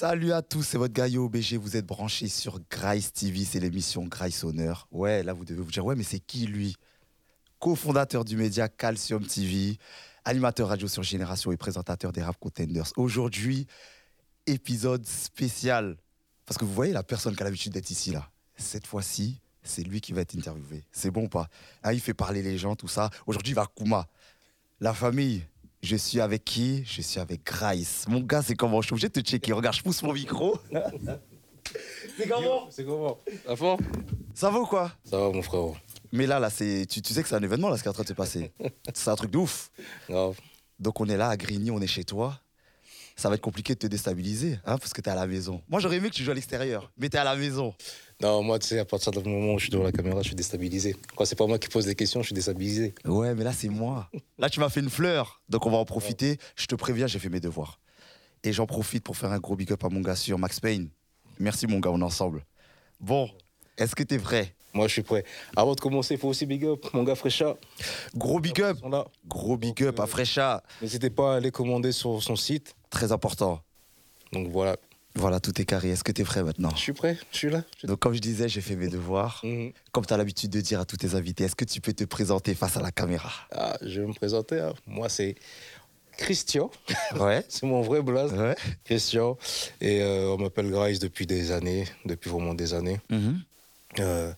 Salut à tous, c'est votre Yo BG, vous êtes branchés sur Grice TV, c'est l'émission Grice Honneur. Ouais, là vous devez vous dire, ouais mais c'est qui lui? Co-fondateur du média Calcium TV, animateur radio sur Génération et présentateur des Rap Contenders. Aujourd'hui, épisode spécial. Parce que vous voyez la personne qui a l'habitude d'être ici là. Cette fois-ci, c'est lui qui va être interviewé. C'est bon ou pas? Ah, Il fait parler les gens, tout ça. Aujourd'hui, il va Kuma. La famille, je suis avec qui? Je suis avec Grice. Mon gars, c'est comment? Je suis obligé de te checker. Regarde, je pousse mon micro. c'est comment? C'est comment? Ça va ou quoi? Ça va mon frérot. Mais là, là, c'est, tu, tu sais que c'est un événement là, ce qui est en train de se passer. c'est un truc de ouf. Grave. Donc on est là à Grigny, on est chez toi. Ça va être compliqué de te déstabiliser, hein, parce que t'es à la maison. Moi, j'aurais aimé que tu joues à l'extérieur, mais t'es à la maison. Non, moi, tu sais, à partir du moment où je suis devant la caméra, je suis déstabilisé. Quand c'est pas moi qui pose des questions, je suis déstabilisé. Ouais, mais là, c'est moi. Là, tu m'as fait une fleur, donc on va en profiter. Je te préviens, j'ai fait mes devoirs. Et j'en profite pour faire un gros big up à mon gars sur Max Payne. Merci, mon gars, on est ensemble. Bon, est-ce que t'es prêt? Moi, je suis prêt. Avant de commencer, il faut aussi big up mon gars Frécha. Gros big up là. Gros big up à Frécha. N'hésitez pas à aller commander sur son site. Très important. Donc voilà, Voilà, tout est carré. Est-ce que t'es prêt maintenant je suis prêt, je suis là. Donc, comme je disais, j'ai fait mes devoirs. Mhm. Comme tu as l'habitude de dire à tous tes invités, est-ce que tu peux te présenter face à la caméra Ah, je vais me présenter. hein. Moi, c'est Christian. Ouais. C'est mon vrai blaze. Ouais. Christian. Et euh, on m'appelle Grice depuis des années, depuis vraiment des années. Mhm. Euh,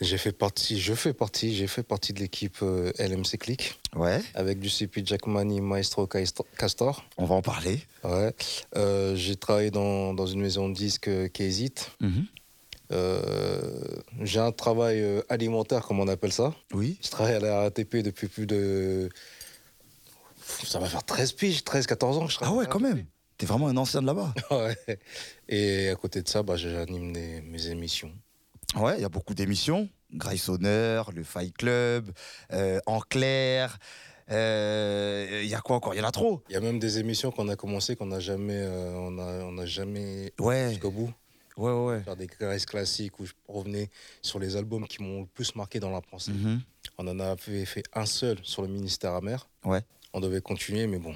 j'ai fait partie, je fais partie, j'ai fait partie de l'équipe euh, LMC Click Ouais, avec du CP Jackmani, Maestro Castor. on va en parler. Ouais. Euh, j'ai travaillé dans, dans une maison de disques qui hésite. Mhm. J'ai un travail alimentaire, comme on appelle ça. Oui. Je travaille à la RATP depuis plus de. Ça va faire 13 piges, 13-14 ans que je Ah travaille. ouais, quand même. T'es vraiment un ancien de là-bas. Ouais. Et à côté de ça, bah, j'anime mes émissions. Ouais, il y a beaucoup d'émissions. Grace Honneur, le Fight Club, euh, En Clair. euh, Il y a quoi encore? Il y en a trop. Il y a même des émissions qu'on a commencé qu'on n'a jamais, euh, on a, on a jamais Ouais, jusqu'au bout. ouais, ouais. ouais. Faire des caresses classiques où je revenais sur les albums qui m'ont le plus marqué dans la pensée. Mhm. On en avait fait un seul sur le ministère amer. Ouais. On devait continuer, mais bon.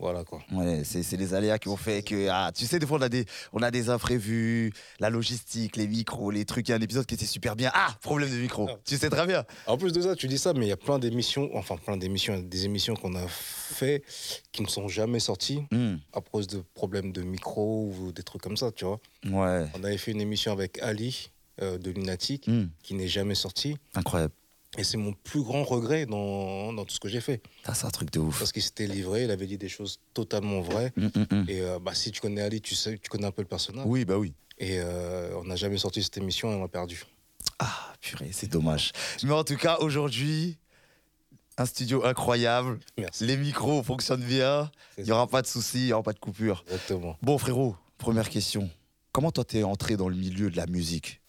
Voilà quoi. Ouais, c'est les aléas qui ont fait que. Ah, tu sais, des fois, on a, des, on a des imprévus, la logistique, les micros, les trucs. Il y a un épisode qui était super bien. Ah, problème de micro. Ah. Tu sais très bien. En plus de ça, tu dis ça, mais il y a plein d'émissions, enfin plein d'émissions, des émissions qu'on a fait qui ne sont jamais sorties Hmm. à cause de problèmes de micro ou des trucs comme ça, tu vois. Ouais. On avait fait une émission avec Ali euh, de Lunatic Hmm. qui n'est jamais sortie. Incroyable. Et c'est mon plus grand regret dans, dans tout ce que j'ai fait. C'est un truc de ouf. Parce qu'il s'était livré, il avait dit des choses totalement vraies. Hmm, hmm, hmm. Et euh, bah, si tu connais Ali, tu sais, tu connais un peu le personnage. Oui, bah oui. Et euh, on n'a jamais sorti cette émission et on a perdu. Ah, purée, c'est dommage. Mais en tout cas, aujourd'hui, un studio incroyable. Merci. Les micros fonctionnent bien. Il n'y aura pas de soucis, il n'y aura pas de coupure. Exactement. Bon, frérot, première question. Comment toi, t'es entré dans le milieu de la musique?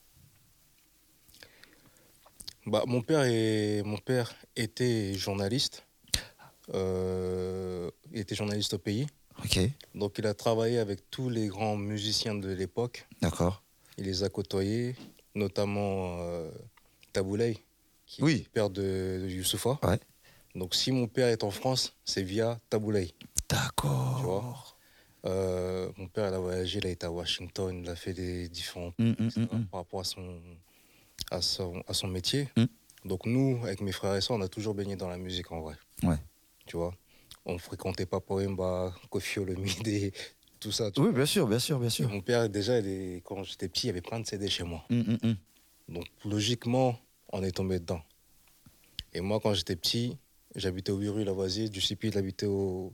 Bah, mon, père est, mon père était journaliste. Euh, il était journaliste au pays. Ok, Donc il a travaillé avec tous les grands musiciens de l'époque. d'accord. Il les a côtoyés, notamment euh, Taboulay, qui Oui. est le père de, de Youssoufa. Ouais. Donc si mon père est en France, c'est via Taboulay. D'accord. Euh, mon père il a voyagé, il a été à Washington, il a fait des différents Hum, hum, etc., hum, par rapport à son, à son, à son métier. Mm. Donc nous, avec mes frères et sœurs, on a toujours baigné dans la musique en vrai. Ouais. Tu vois? On fréquentait Papa Wemba, Kofi Olomide, tout ça. Oui, bien sûr, bien sûr, bien sûr. Mon père, déjà, est- quand j'étais petit, il y avait plein de CD chez moi. Hum, hum. Donc logiquement, on est tombé dedans. Et moi, quand j'étais petit, j'habitais au 8 rue Lavoisier, du CP, il habitait au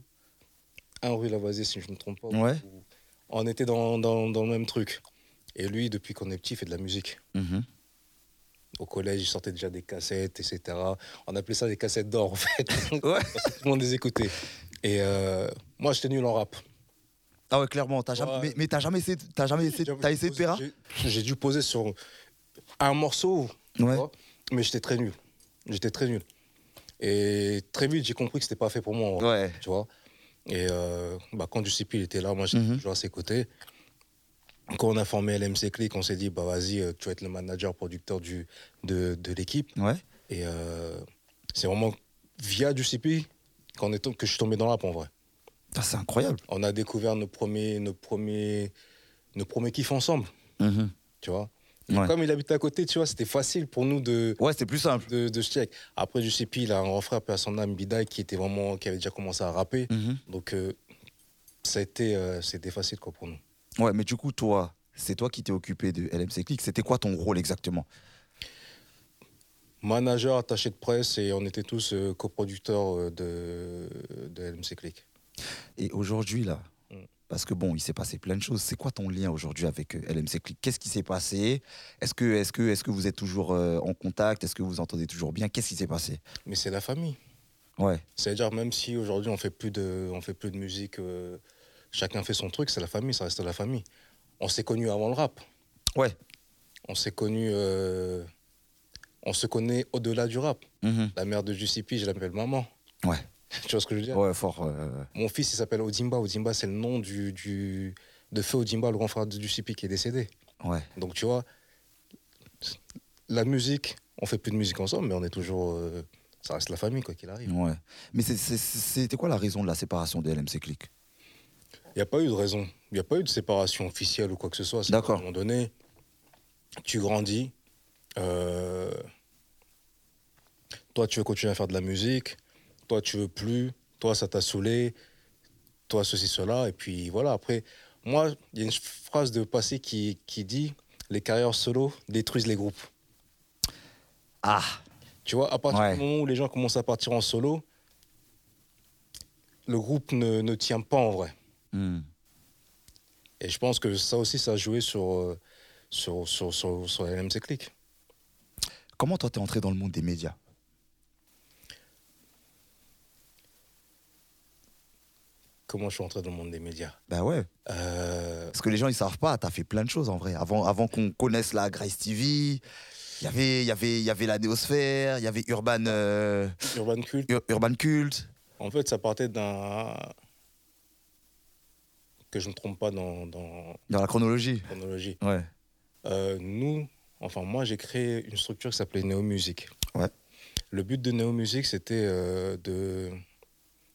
1 rue Lavoisier, si je ne me trompe pas. Ouais. Où On était dans, dans, dans le même truc. Et lui, depuis qu'on est petit, il fait de la musique. Mhm. Au collège, il sortait déjà des cassettes, etc. On appelait ça des cassettes d'or, en fait. Ouais. Parce que tout le monde les écoutait. Et euh, moi, j'étais nul en rap. Ah ouais, clairement. T'as jamais, Ouais. mais mais t'as jamais essayé, t'as jamais essayé, t'as essayé de Péra j'ai- dû poser sur un morceau, Ouais. vois, mais j'étais très nul. J'étais très nul. Et très vite, j'ai compris que c'était pas fait pour moi. Ouais. Tu vois. Et euh, bah, quand il était là, moi j'étais Mhm. toujours à ses côtés. Quand on a formé LMC Click, on s'est dit, bah vas-y, euh, tu vas être le manager, producteur du, de, de l'équipe. Ouais. Et euh, c'est vraiment via qu'on est tom- que je suis tombé dans la rap en vrai. Ah, c'est incroyable. On a découvert nos premiers, nos premiers, nos premiers kiffs ensemble, Mhm. tu vois? Ouais. Comme il habitait à côté, tu vois, c'était facile pour nous de, Ouais, c'était plus simple. de, check. Après, je sais plus, il a un grand frère, à son âme, Bidaï, qui était vraiment, qui avait déjà commencé à rapper. Mhm. Donc, euh, ça a été, euh, c'était facile quoi, pour nous. Ouais, mais du coup, toi, c'est toi qui t'es occupé de LMC Click. C'était quoi ton rôle exactement? Manager, attaché de presse, et on était tous euh, coproducteurs euh, de, de LMC Click. Et aujourd'hui, là, Mm. parce que bon, il s'est passé plein de choses. C'est quoi ton lien aujourd'hui avec euh, LMC Click? Qu'est-ce qui s'est passé? Est-ce que, est que, est que vous êtes toujours euh, en contact? Est-ce que vous entendez toujours bien? Qu'est-ce qui s'est passé? Mais c'est la famille. Ouais, C'est-à-dire, même si aujourd'hui on fait plus de, on fait plus de musique, euh, chacun fait son truc, c'est la famille, ça reste la famille. On s'est connus avant le rap. ouais. On s'est connus, euh, on se connaît au-delà du rap. Mhm. La mère de Giuseppe, je l'appelle maman. Ouais. tu vois ce que je veux dire? Ouais, fort. euh, Mon fils, il s'appelle Odimba. Odimba, c'est le nom du, du, de Feu Odimba, le grand frère de Giuseppe qui est décédé. ouais. Donc, tu vois, la musique, on fait plus de musique ensemble, mais on est toujours. euh, ça reste la famille, quoi qu'il arrive. Ouais. Mais c'est- c'est- c'était quoi la raison de la séparation de LMC Click? Il n'y a pas eu de raison. Il n'y a pas eu de séparation officielle ou quoi que ce soit. D'accord. qu'à un moment donné, tu grandis. euh, Toi, tu veux continuer à faire de la musique. Toi, tu veux plus. Toi, ça t'a saoulé. Toi, ceci, cela. Et puis voilà. Après, moi, il y a une phrase de passé qui, qui dit Les carrières solo détruisent les groupes. Ah Tu vois, à partir Ouais. du moment où les gens commencent à partir en solo, le groupe ne, ne tient pas en vrai. Hmm. Et je pense que ça aussi, ça a joué sur, euh, sur, sur, sur, sur la LMC Click. Comment toi, t'es entré dans le monde des médias? Comment je suis entré dans le monde des médias? Bah ouais. Euh, Parce que les gens, ils savent pas, t'as fait plein de choses en vrai. Avant, avant qu'on connaisse la Grace TV, il y avait, y avait, y avait la Néosphère, il y avait Urban, euh, Urban Cult, Ur- Urban Cult. en fait, ça partait d'un. Que je ne me trompe pas dans, dans Dans la chronologie. chronologie. Ouais. Euh, nous, enfin, moi, j'ai créé une structure qui s'appelait Néo Music. Ouais. Le but de Néo Music, c'était euh, de,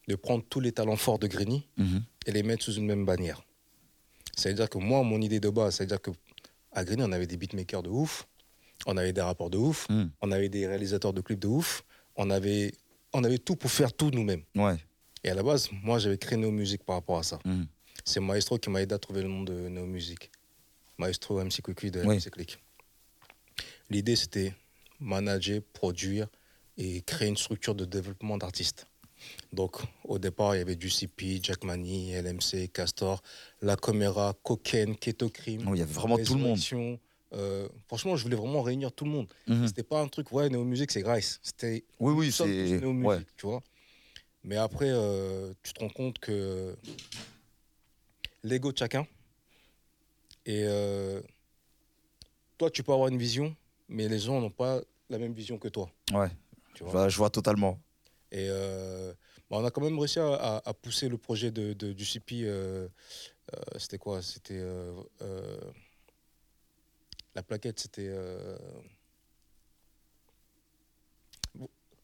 de prendre tous les talents forts de Grigny Mhm. et les mettre sous une même bannière. C'est-à-dire que moi, mon idée de base, c'est-à-dire qu'à Grigny, on avait des beatmakers de ouf, on avait des rappeurs de ouf, Mhm. on avait des réalisateurs de clips de ouf, on avait, on avait tout pour faire tout nous-mêmes. Ouais. Et à la base, moi, j'avais créé Néo Music par rapport à ça. Mhm. C'est Maestro qui m'a aidé à trouver le nom de Néo Music. Maestro MC Cucu de Oui. MC Click. L'idée, c'était manager, produire et créer une structure de développement d'artistes. Donc, au départ, il y avait du CP, Jack Mani, LMC, Castor, La Camera, Cocaine, Keto Crime. Oh, il y avait vraiment tout le monde. Euh, franchement, je voulais vraiment réunir tout le monde. Mhm. C'était pas un truc, ouais, Néo Music, c'est Grice. C'était Oui, oui, c'est. Néo Ouais. tu vois. Mais après, euh, tu te rends compte que l'ego de chacun. Et euh, toi, tu peux avoir une vision, mais les gens n'ont pas la même vision que toi. Ouais. Tu Je vois. vois, je vois totalement. Et euh, bah, on a quand même réussi à, à- à pousser le projet de, de- du CP. euh, euh, c'était quoi? C'était. la plaquette, c'était.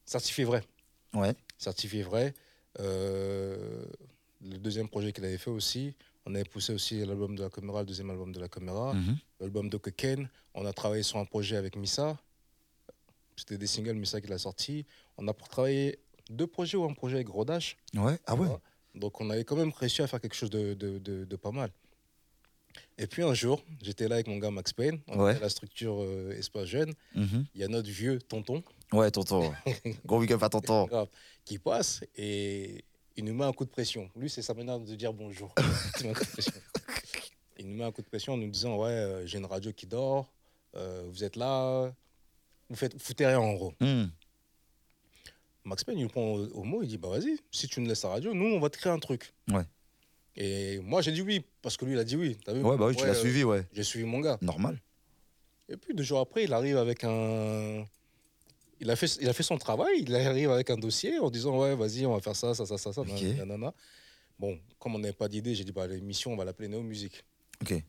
certifié vrai. Ouais. certifié vrai. Le deuxième projet qu'il avait fait aussi, on avait poussé aussi l'album de la caméra, le deuxième album de la caméra, Mhm. l'album de. On a travaillé sur un projet avec Missa. C'était des singles Missa qui l'a sorti. On a travaillé deux projets ou un projet avec Rodash. Ouais. Ah ouais. Donc on avait quand même réussi à faire quelque chose de, de- de- de pas mal. Et puis un jour, j'étais là avec mon gars Max Payne, on Ouais. était à la structure euh, Espace Jeune. Mhm. Il y a notre vieux tonton Ouais, tonton. Gros big up à tonton. qui passe et il nous met un coup de pression. Lui, c'est sa manière de dire bonjour. il, nous met un coup de pression. En nous disant Ouais, euh, j'ai une radio qui dort, euh, vous êtes là, vous faites, vous foutez rien en gros. Mhm. Max Payne, il nous prend au, au mot, il dit Bah vas-y, si tu nous laisses la radio, nous, on va te créer un truc. Ouais. Et moi, j'ai dit oui, parce que lui, il a dit oui. T'as vu? Ouais, bah oui, tu l'as euh, suivi, ouais. J'ai suivi mon gars. Normal. Et puis deux jours après, il arrive avec un. Il a, fait, il a fait son travail, il arrive avec un dossier en disant Ouais, vas-y, on va faire ça, ça, ça, ça, ça. Nanana. Bon, comme on n'avait pas d'idée, j'ai dit bah, L'émission, on va l'appeler Néo Musique. Ok.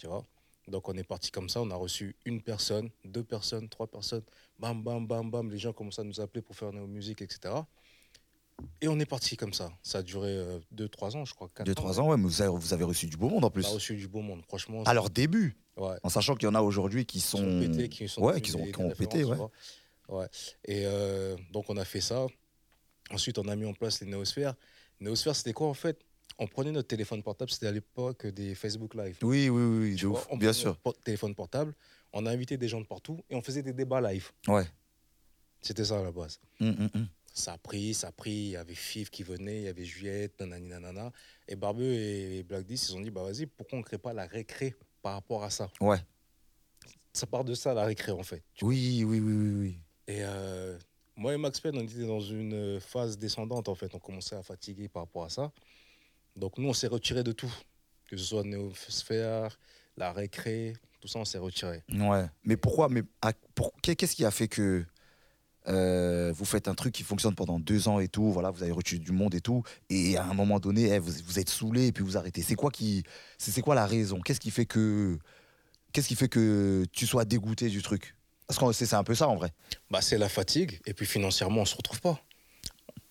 Tu vois? Donc on est parti comme ça, on a reçu une personne, deux personnes, trois personnes. Bam, bam, bam, bam. Les gens commencent à nous appeler pour faire Néo Musique, etc. Et on est parti comme ça. Ça a duré 2-3 ans, je crois. 2-3 ans, ouais, mais vous avez, vous avez, reçu du beau monde en plus. On a reçu du beau monde, franchement. À leur début Ouais. En sachant qu'il y en a aujourd'hui qui sont. Qui ont pété, qui sont ouais, qui, ont, des- qui ont pété, ouais. vois. Ouais. Et euh, donc, on a fait ça. Ensuite, on a mis en place les néosphères. Néosphères, c'était quoi en fait? On prenait notre téléphone portable, c'était à l'époque des Facebook Live. Oui, oui, oui, oui, Tu de vois, ouf, on bien sûr. notre téléphone portable, on a invité des gens de partout et on faisait des débats live. Ouais. C'était ça à la base. Hum, hum, hum. Ça a pris, ça a pris. Il y avait Fif qui venait, il y avait Juliette, nanani nanana. Et Barbeux et Black 10, ils se sont dit, bah vas-y, pourquoi on ne crée pas la récré par rapport à ça? Ouais. Ça part de ça, la récré, en fait. Oui, oui, oui, oui, oui. Et euh, moi et Max Penn, on était dans une phase descendante, en fait. On commençait à fatiguer par rapport à ça. Donc nous, on s'est retiré de tout. Que ce soit Néosphère, la récré, tout ça, on s'est retiré. Ouais. Mais pourquoi mais Qu'est-ce qui a fait que euh, vous faites un truc qui fonctionne pendant deux ans et tout, voilà, vous avez reçu du monde et tout, et à un moment donné, eh, vous, vous êtes saoulé et puis vous arrêtez. C'est quoi qui, c'est quoi la raison? Qu'est-ce qui fait que, qu'est-ce qui fait que tu sois dégoûté du truc? Parce que c'est un peu ça en vrai. Bah, c'est la fatigue. Et puis financièrement, on se retrouve pas.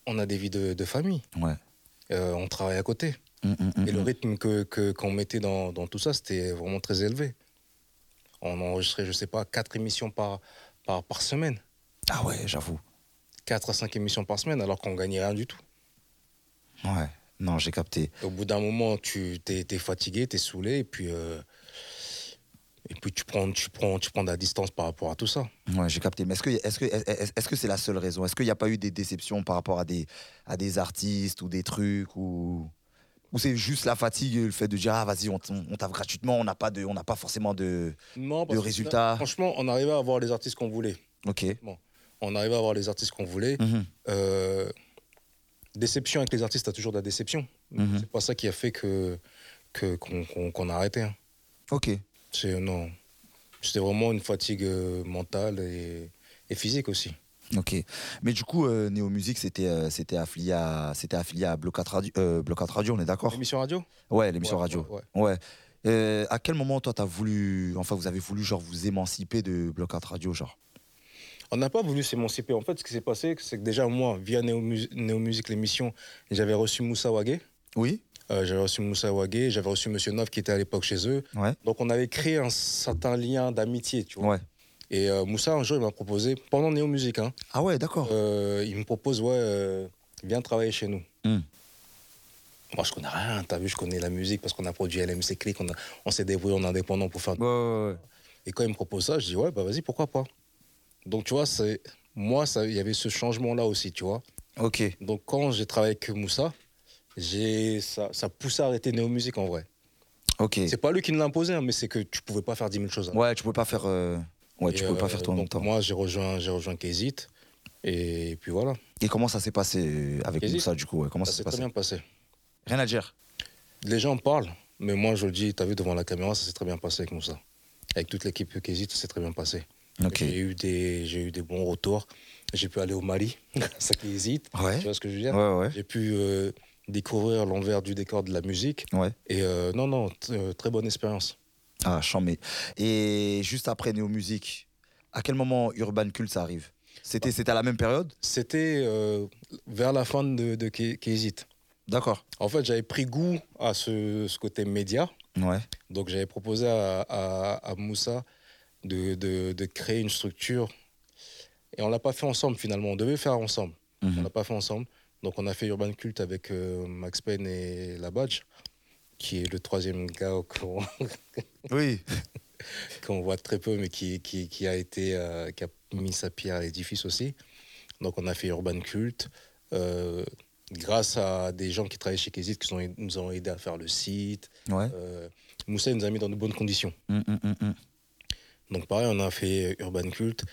On a des vies de, de famille. Ouais. Euh, on travaille à côté. Hum, hum, hum, Et le rythme que- qu'on mettait dans, dans tout ça, c'était vraiment très élevé. On enregistrait, je sais pas, quatre émissions par, par, par semaine. Ah ouais, j'avoue. 4 à 5 émissions par semaine, alors qu'on gagnait rien du tout. Ouais. Non, j'ai capté. Au bout d'un moment, tu t'es es fatigué, tu es saoulé, et puis, euh, et puis tu, prends, tu, prends, tu prends de la distance par rapport à tout ça. Ouais, j'ai capté. Mais est-ce que est-ce que est-ce que c'est la seule raison? Est-ce qu'il n'y a pas eu des déceptions par rapport à des à des artistes ou des trucs ou ou c'est juste la fatigue, le fait de dire ah vas-y on, on tape gratuitement, on n'a pas de on n'a pas forcément de Non, De résultats? Franchement, on arrivait à avoir les artistes qu'on voulait. ok. On arrivait à avoir les artistes qu'on voulait. Mhm. Euh, déception avec les artistes, t'as toujours de la déception. Mhm. C'est pas ça qui a fait que que- qu'on qu'on- qu'on a arrêté. hein. Ok. C'est non. C'était vraiment une fatigue euh, mentale et, et physique aussi. Ok. Mais du coup, euh, Néo Musique, c'était euh, c'était affilié à c'était affilié à Blocat Radio, euh, Blocat Radio, on est d'accord? Émission radio? Ouais, l'émission Ouais, radio. ouais. Euh, à quel moment toi t'as voulu, enfin vous avez voulu genre vous émanciper de Blocat Radio, genre? On n'a pas voulu s'émanciper. En fait, ce qui s'est passé, c'est que déjà, moi, via Néo Musique, l'émission, j'avais reçu Moussa Wagé. Oui. Euh, j'avais reçu Moussa Wagé, j'avais reçu Monsieur Nov qui était à l'époque chez eux. Ouais. Donc, on avait créé un certain lien d'amitié, tu vois. Ouais. Et euh, Moussa, un jour, il m'a proposé, pendant Néo Musique, hein, Ah ouais, d'accord. euh, il me propose, ouais, viens travailler chez nous. Hmm. Moi, je connais rien, t'as vu, je connais la musique parce qu'on a produit LMC Click, on, a- on s'est débrouillé en indépendant pour faire. Ouais. Et quand il me propose ça, je dis, ouais, bah vas-y, pourquoi pas. Donc, tu vois, c'est moi, il y avait ce changement-là aussi, tu vois. Ok. Donc, quand j'ai travaillé avec Moussa, j'ai ça, ça poussait à arrêter Néo Musique en vrai. Ok. C'est pas lui qui nous l'a imposé, hein, mais c'est que tu pouvais pas faire 10 000 choses. avant. Ouais, tu peux pas faire. euh, Ouais, Et, tu peux pas euh, faire tout en même temps. Moi, j'ai rejoint, j'ai rejoint Kézit. Et puis voilà, Et comment ça s'est passé avec Vas-y. Moussa du coup ouais, Comment ça, ça s'est s'est très passé bien passé. Rien à dire. Les gens parlent, mais moi, je le dis, t'as vu devant la caméra, ça s'est très bien passé avec Moussa. Avec toute l'équipe Kézit, ça s'est très bien passé. Ok. J'ai eu, des, j'ai eu des bons retours. J'ai pu aller au Mali, Kézit. Ouais. Tu vois ce que je veux dire? Ouais, ouais. J'ai pu euh, découvrir l'envers du décor de la musique. Ouais. Et euh, non, non, euh, très bonne expérience. Ah, chambé. Et juste après Néo Musique, à quel moment Urban Cult ça arrive? C'était c'était à la même période? C'était euh, vers la fin de, de Ké- Kézit. D'accord. En fait, j'avais pris goût à ce, ce côté média. Ouais. Donc, j'avais proposé à, à- à Moussa de, de- de créer une structure. Et on l'a pas fait ensemble finalement. On devait faire ensemble. On Mhm. l'a pas fait ensemble. Donc, on a fait Urban Cult avec euh, Max Payne et La Badge, qui est le troisième gars qu'on Oui. qu'on voit très peu, mais qui, qui, qui a été euh, qui a mis sa pierre à l'édifice aussi. Donc on a fait Urban Cult. euh, grâce à des gens qui travaillaient chez Kézit, qui sont- nous ont aidé à faire le site. Ouais. Euh, Moussa nous a mis dans de bonnes conditions. Hum, hum, hum. Donc pareil, on a fait Urban Cult.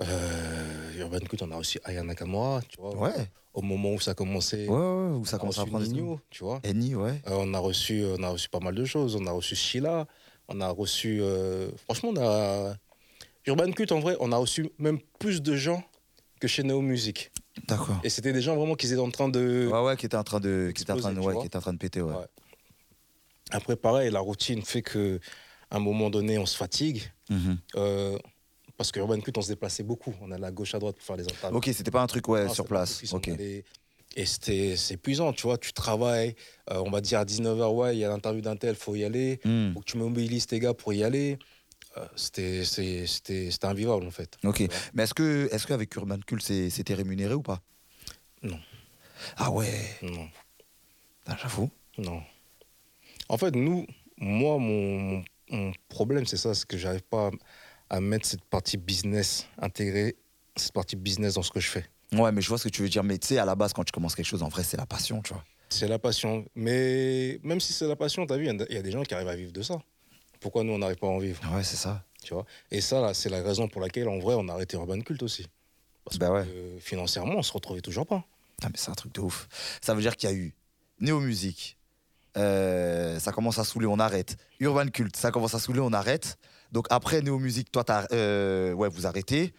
Euh, Urban Cult, on a reçu Aya Nakamura, tu vois. Ouais. Au moment où ça commençait, Ouais, ouais, où ça à prendre Nino, tu vois. Eni, ouais. Euh, on, a reçu, on a reçu pas mal de choses. On a reçu Sheila. On a reçu. euh, franchement, on a. Urban Cult, en vrai, on a reçu même plus de gens que chez Neo Music. D'accord. Et c'était des gens vraiment qui étaient en train de. Ouais, ouais, qui était en train de, qui était en train de, ouais, qui était en train de péter, ouais. Ouais. Après, pareil, la routine fait que à un moment donné, on se fatigue. Mhm. Euh, parce que Urban Cult, on se déplaçait beaucoup. On allait à gauche, à droite pour faire les interviews. Ok, c'était pas un truc, ouais, Non, sur place. Ok. allait- Et c'était c'est épuisant, tu vois. Tu travailles, euh, on va dire à 19h, ouais, il y a l'interview d'un tel, faut y aller. Hmm. Faut que tu mobilises tes gars pour y aller. Euh, c'était c'est- c'était c'était invivable, en fait. Ok. Mais est-ce que, est-ce qu'avec Urban Cult, c'était rémunéré ou pas? Non. Ah ouais. Non. Ah, J'avoue. Non. En fait, nous, moi, mon, mon- mon problème, c'est ça, c'est que j'arrive pas à, à mettre cette partie business, intégrer cette partie business dans ce que je fais. Ouais, mais je vois ce que tu veux dire. Mais tu sais, à la base, quand tu commences quelque chose, en vrai, c'est la passion, tu vois. C'est la passion. Mais même si c'est la passion, t'as vu, il y a- il y, a des gens qui arrivent à vivre de ça. Pourquoi nous, on n'arrive pas à en vivre? Ouais, c'est ça. tu vois? Et ça, là, c'est la raison pour laquelle, en vrai, on a arrêté Urban Cult aussi. Parce Bah ouais. que euh, financièrement, on se retrouvait toujours pas. Ah, mais c'est un truc de ouf. Ça veut dire qu'il y a eu Néo Musique. euh, ça commence à saouler, on arrête. Urban Cult, ça commence à saouler, on arrête. Donc après Néo Musique, toi, t'as, euh, ouais, vous arrêtez.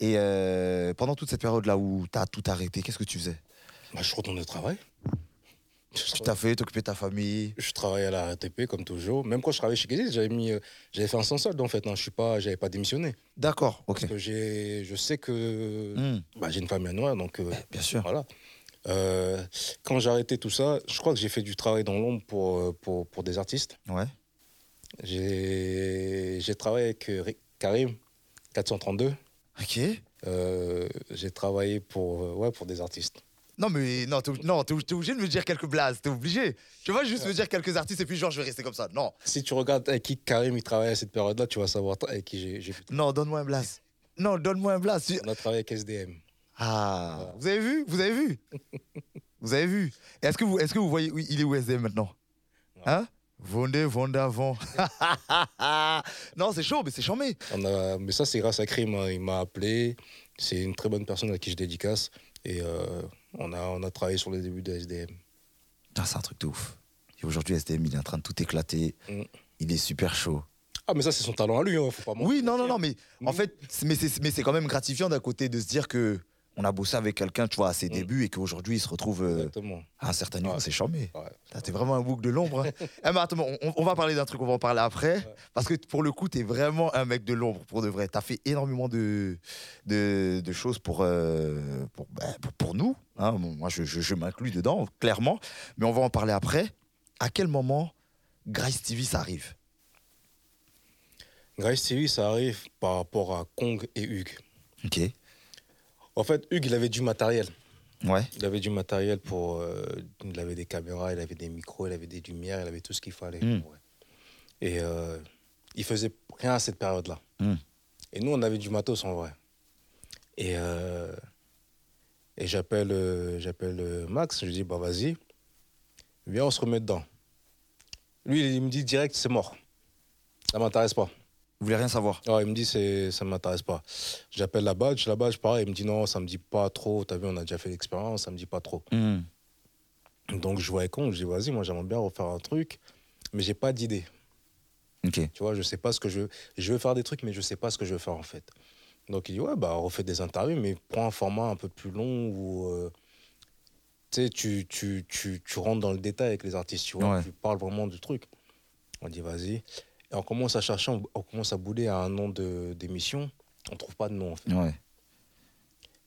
Et euh, pendant toute cette période-là où t'as tout arrêté, qu'est-ce que tu faisais? Bah, je retourne au travail. Tu t'as fait, t'occupais de ta famille? Je travaillais à la RATP comme toujours. Même quand je travaillais chez Gazette, j'avais mis, euh, j'avais fait un sans solde en fait. hein. Je suis pas, j'avais pas démissionné. D'accord, ok. Parce que j'ai, je sais que Hmm, bah, j'ai une famille à nourrir, donc euh, bien sûr. voilà. Euh, quand j'ai arrêté tout ça, je crois que j'ai fait du travail dans l'ombre pour, pour, pour des artistes. Ouais. J'ai, travaillé avec Ri- Karim 432. Ok. Euh, j'ai travaillé pour, euh, ouais, pour des artistes. Non, mais non, t'es, t'es obligé de me dire quelques blases, t'es obligé. Tu vas juste me dire quelques artistes et puis genre je vais rester comme ça. Non, Si tu regardes avec qui Karim il travaillait à cette période-là, tu vas savoir avec qui j'ai, j'ai non, donne-moi un blase. Non, donne-moi un blase. On a travaillé avec SDM. Ah, Voilà. vous avez vu? Vous avez vu? Vous avez vu? Est-ce que vous, est-ce que vous voyez où il est où SDM maintenant? Hein? Vendez, vendez avant. non, c'est chaud, mais c'est chambé. On a, mais ça, c'est grâce à Krim. hein. Il m'a appelé. C'est une très bonne personne à qui je dédicace. Et euh, on, a, on a travaillé sur les débuts de SDM. C'est un truc de ouf. Et aujourd'hui, SDM, il est en train de tout éclater. Mm. Il est super chaud. Ah, mais ça, c'est son talent à lui. Hein. Faut pas mentir. Oui, non, non, non, mais en Mm. fait, c'est, mais c'est quand même gratifiant d'un côté de se dire que on a bossé avec quelqu'un, tu vois, à ses Mm. débuts et qu'aujourd'hui, il se retrouve euh, à un certain niveau. Ouais. C'est chambé. Ouais. T'es vraiment un bouc de l'ombre. hein. Eh, mais attends, on, on va parler d'un truc, on va en parler après. Ouais. Parce que pour le coup, t'es vraiment un mec de l'ombre, pour de vrai. T'as fait énormément de, de, de choses pour, euh, pour, pour, pour nous. hein. Moi, je, je, je m'inclus dedans, clairement. Mais on va en parler après. À quel moment Grace TV, ça arrive? Grace TV, ça arrive par rapport à Kong et Hugues. Ok. En fait, Hugues, il avait du matériel. Ouais. Il avait du matériel pour. euh, il avait des caméras, il avait des micros, il avait des lumières, il avait tout ce qu'il fallait. Mm. Ouais. Et euh, il faisait rien à cette période-là. Mm. Et nous, on avait du matos en vrai. Et, euh, et j'appelle euh, j'appelle Max, je lui dis bah vas-y, viens, on se remet dedans. Lui, il me dit direct, c'est mort. Ça m'intéresse pas. Vous voulez rien savoir? Il me dit c'est ça m'intéresse pas. J'appelle la badge, la badge pareil, il me dit non, ça me dit pas trop. T'as vu, on a déjà fait l'expérience, ça me dit pas trop. Hmm. Donc je vois avec Kong, je dis vas-y, moi j'aimerais bien refaire un truc, mais j'ai pas d'idée. Tu vois, je sais pas ce que je veux. Je veux faire des trucs, mais je sais pas ce que je veux faire en fait. Donc il dit ouais, bah refais des interviews, mais prends un format un peu plus long où euh, tu tu, tu, tu, tu rentres dans le détail avec les artistes, tu vois, Ouais. tu parles vraiment du truc. On dit vas-y. Et on commence à chercher, on, on commence à bouler à un nom d'émission. On trouve pas de nom en fait. Ouais.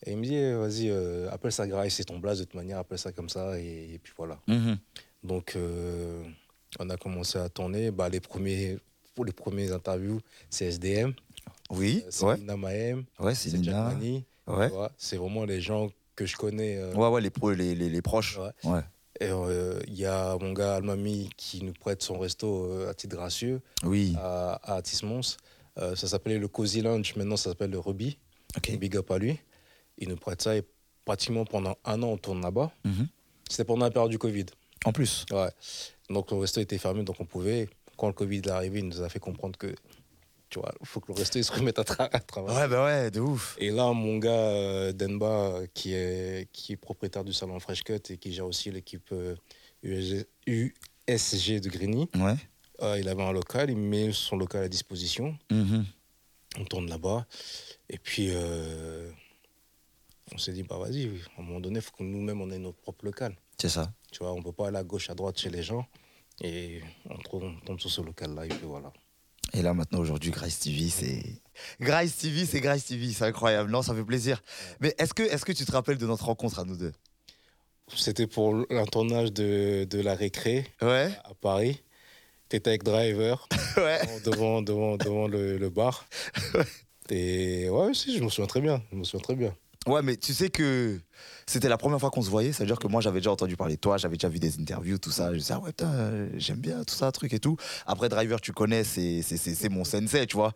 Et il me dit eh, vas-y, euh, appelle ça Grace, c'est ton blaze de toute manière, appelle ça comme ça, et, et puis voilà. Mhm. Donc, euh, on a commencé à tourner. Bah, les premiers, pour les premiers interviews, c'est SDM, Oui. euh, c'est Ouais. Nina Mahem, Ouais, c'est Nina. Ouais. C'est vraiment les gens que je connais. euh, Ouais, ouais, les, pro, les, les, les proches. Ouais. Ouais. Et euh, il y a mon gars Almami qui nous prête son resto euh, à titre gracieux Oui. à, à Atis-Mons. Euh, ça s'appelait le Cozy Lunch, maintenant ça s'appelle le Ruby. Ok. Big up à lui. Il nous prête ça et pratiquement pendant un an on tourne là-bas. Mhm. C'était pendant la période du Covid. En plus. Ouais. Donc le resto était fermé, donc on pouvait. Quand le Covid est arrivé, il nous a fait comprendre que, tu vois, il faut que le resto il se remette à, tra- à travailler. Ouais, bah ouais, de ouf. Et là, mon gars euh, Denba, euh, qui est, qui est propriétaire du salon Fresh Cut et qui gère aussi l'équipe euh, USG, USG de Grigny, Ouais. euh, il avait un local, il met son local à disposition. Mhm. On tourne là-bas. Et puis, euh, on s'est dit, bah vas-y, à un moment donné, il faut que nous-mêmes, on ait notre propre local. C'est ça. Tu vois, on peut pas aller à gauche, à droite chez les gens. Et on, trouve, on tombe sur ce local-là, et puis voilà. Et là, maintenant, aujourd'hui, Grace TV, c'est. Grace TV, c'est Grace TV, c'est incroyable. Non, ça fait plaisir. Mais est-ce que, est que tu te rappelles de notre rencontre à nous deux? C'était pour un tournage de, de la récré Ouais, à Paris. T'étais avec Driver ouais. devant, devant, devant le, le bar. Et ouais, si, je me souviens très bien. Je me souviens très bien. Ouais, mais tu sais que c'était la première fois qu'on se voyait, c'est-à-dire que moi j'avais déjà entendu parler de toi, j'avais déjà vu des interviews, tout ça. Je disais, ah ouais, putain, j'aime bien tout ça, truc et tout. Après, Driver, tu connais, c'est c'est- c'est- c'est mon sensei, tu vois.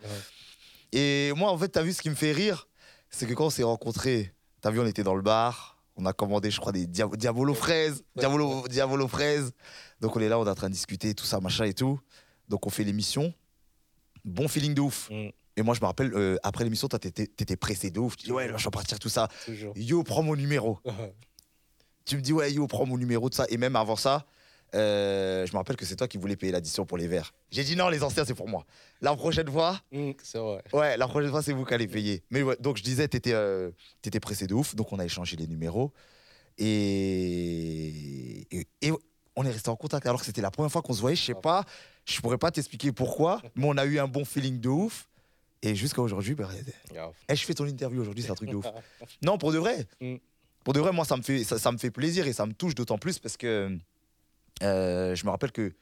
Et moi, en fait, t'as vu ce qui me fait rire C'est que quand on s'est rencontrés, t'as vu, on était dans le bar, on a commandé, je crois, des dia- Diabolo fraises, Diabolo, Diabolo fraises. Donc on est là, on est en train de discuter, tout ça, machin et tout. Donc on fait l'émission. Bon feeling de ouf. Mm. Et moi, je me rappelle, euh, après l'émission, toi, t'étais t'étais pressé de ouf. Tu dis, ouais, là, je vais partir, tout ça. Toujours. Yo, prends mon numéro. Tu me dis, ouais, yo, prends mon numéro, tout ça. Et même avant ça, euh, je me rappelle que c'est toi qui voulais payer l'addition pour les verres. J'ai dit, non, les anciens, c'est pour moi. La prochaine fois, Mm, c'est vrai. ouais, la prochaine fois, c'est vous qui allez payer. Mais ouais, donc, je disais, t'étais euh, t'étais pressé de ouf. Donc, on a échangé les numéros. Et, et, et on est resté en contact. Alors que c'était la première fois qu'on se voyait. Je sais pas, je pourrais pas t'expliquer pourquoi, mais on a eu un bon feeling de ouf. Et jusqu'à aujourd'hui, bah, eh, je fais ton interview aujourd'hui, c'est un truc de ouf. Non, pour de vrai. Mm. Pour de vrai, moi, ça me fait, ça, ça me fait plaisir et ça me touche d'autant plus parce que euh, je me rappelle que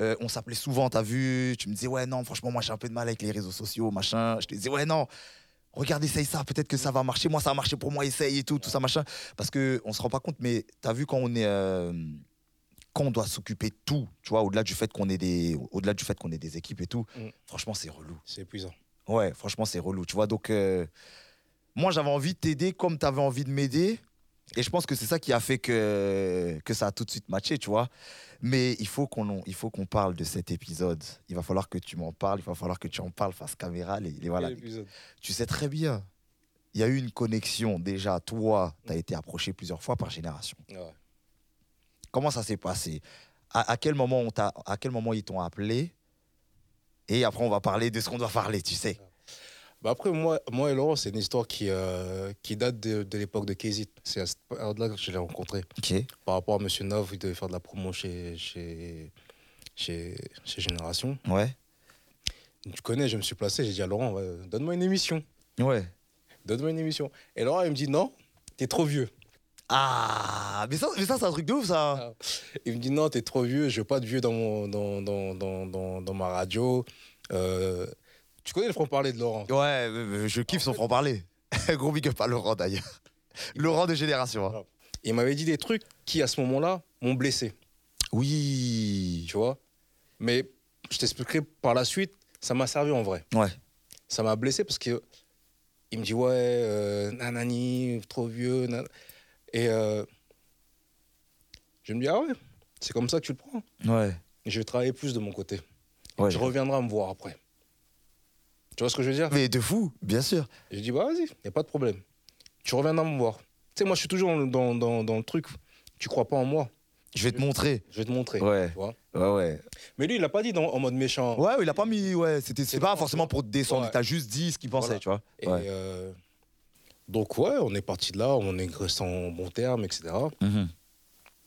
euh, on s'appelait souvent, t'as vu, tu me disais, ouais, non, franchement, moi, j'ai un peu de mal avec les réseaux sociaux, machin. Je te disais, ouais, non, regarde, essaye ça, peut-être que ça va marcher. Moi, ça a marché pour moi, essaye et tout, tout ça, machin. Parce que on se rend pas compte, mais t'as vu, quand on est. euh, quand on doit s'occuper de tout, tu vois, au-delà du fait qu'on ait des, au-delà du fait qu'on ait des équipes et tout, Mm. franchement, c'est relou. C'est épuisant. Ouais, franchement, c'est relou, tu vois. Donc, euh, moi, j'avais envie de t'aider comme tu avais envie de m'aider. Et je pense que c'est ça qui a fait que, que ça a tout de suite matché, tu vois. Mais il faut qu'on en- il faut qu'on parle de cet épisode. Il va falloir que tu m'en parles, il va falloir que tu en parles face caméra. Les, voilà. Tu sais très bien, il y a eu une connexion. Déjà, toi, tu as été approché plusieurs fois par génération. Ouais. Comment ça s'est passé? À, à quel moment on à quel moment ils t'ont appelé? Et après, on va parler de ce qu'on doit parler, tu sais. Bah après, moi, moi et Laurent, c'est une histoire qui, euh, qui date de, de l'époque de Kézit. C'est à cette période-là que je l'ai rencontré. Par rapport à Monsieur Nov, il devait faire de la promo chez, chez, chez, chez Génération. Ouais. Tu connais, je me suis placé, j'ai dit à Laurent, donne-moi une émission. Ouais. Donne-moi une émission. Et Laurent, il me dit, non, t'es trop vieux. Ah, mais ça, mais ça c'est un truc de ouf, ça. Il me dit, non, t'es trop vieux, je veux pas de vieux dans, mon, dans, dans, dans, dans, dans ma radio. Euh, tu connais le franc-parler de Laurent? Ouais, euh, je kiffe son franc-parler. Gros big up à Laurent, d'ailleurs. Laurent de génération. hein. Il m'avait dit des trucs qui, à ce moment-là, m'ont blessé. Oui. tu vois? Mais je t'expliquerai par la suite, ça m'a servi en vrai. Ouais. Ça m'a blessé parce que il me dit ouais, euh, nanani, trop vieux. nan- Et euh, je me dis ah ouais, c'est comme ça que tu le prends. Ouais. Je vais travailler plus de mon côté. Ouais. je reviendrai me voir après. Tu vois ce que je veux dire? Mais de fou, bien sûr. J'ai dit bah vas-y, y a pas de problème. Tu reviendras me voir. Tu sais moi je suis toujours dans, dans, dans le truc. Tu crois pas en moi, Je vais te montrer. je vais te montrer. Ouais. Tu vois Ouais, ouais. Mais lui il a pas dit dans- en mode méchant. Ouais, il a pas mis. Ouais, c'était c'est pas forcément pour te descendre. Ouais. Il t'a juste dit ce qu'il pensait, Voilà. tu vois. Et Ouais. euh, donc ouais, on est parti de là, on est resté en bon terme, etc. Mhm.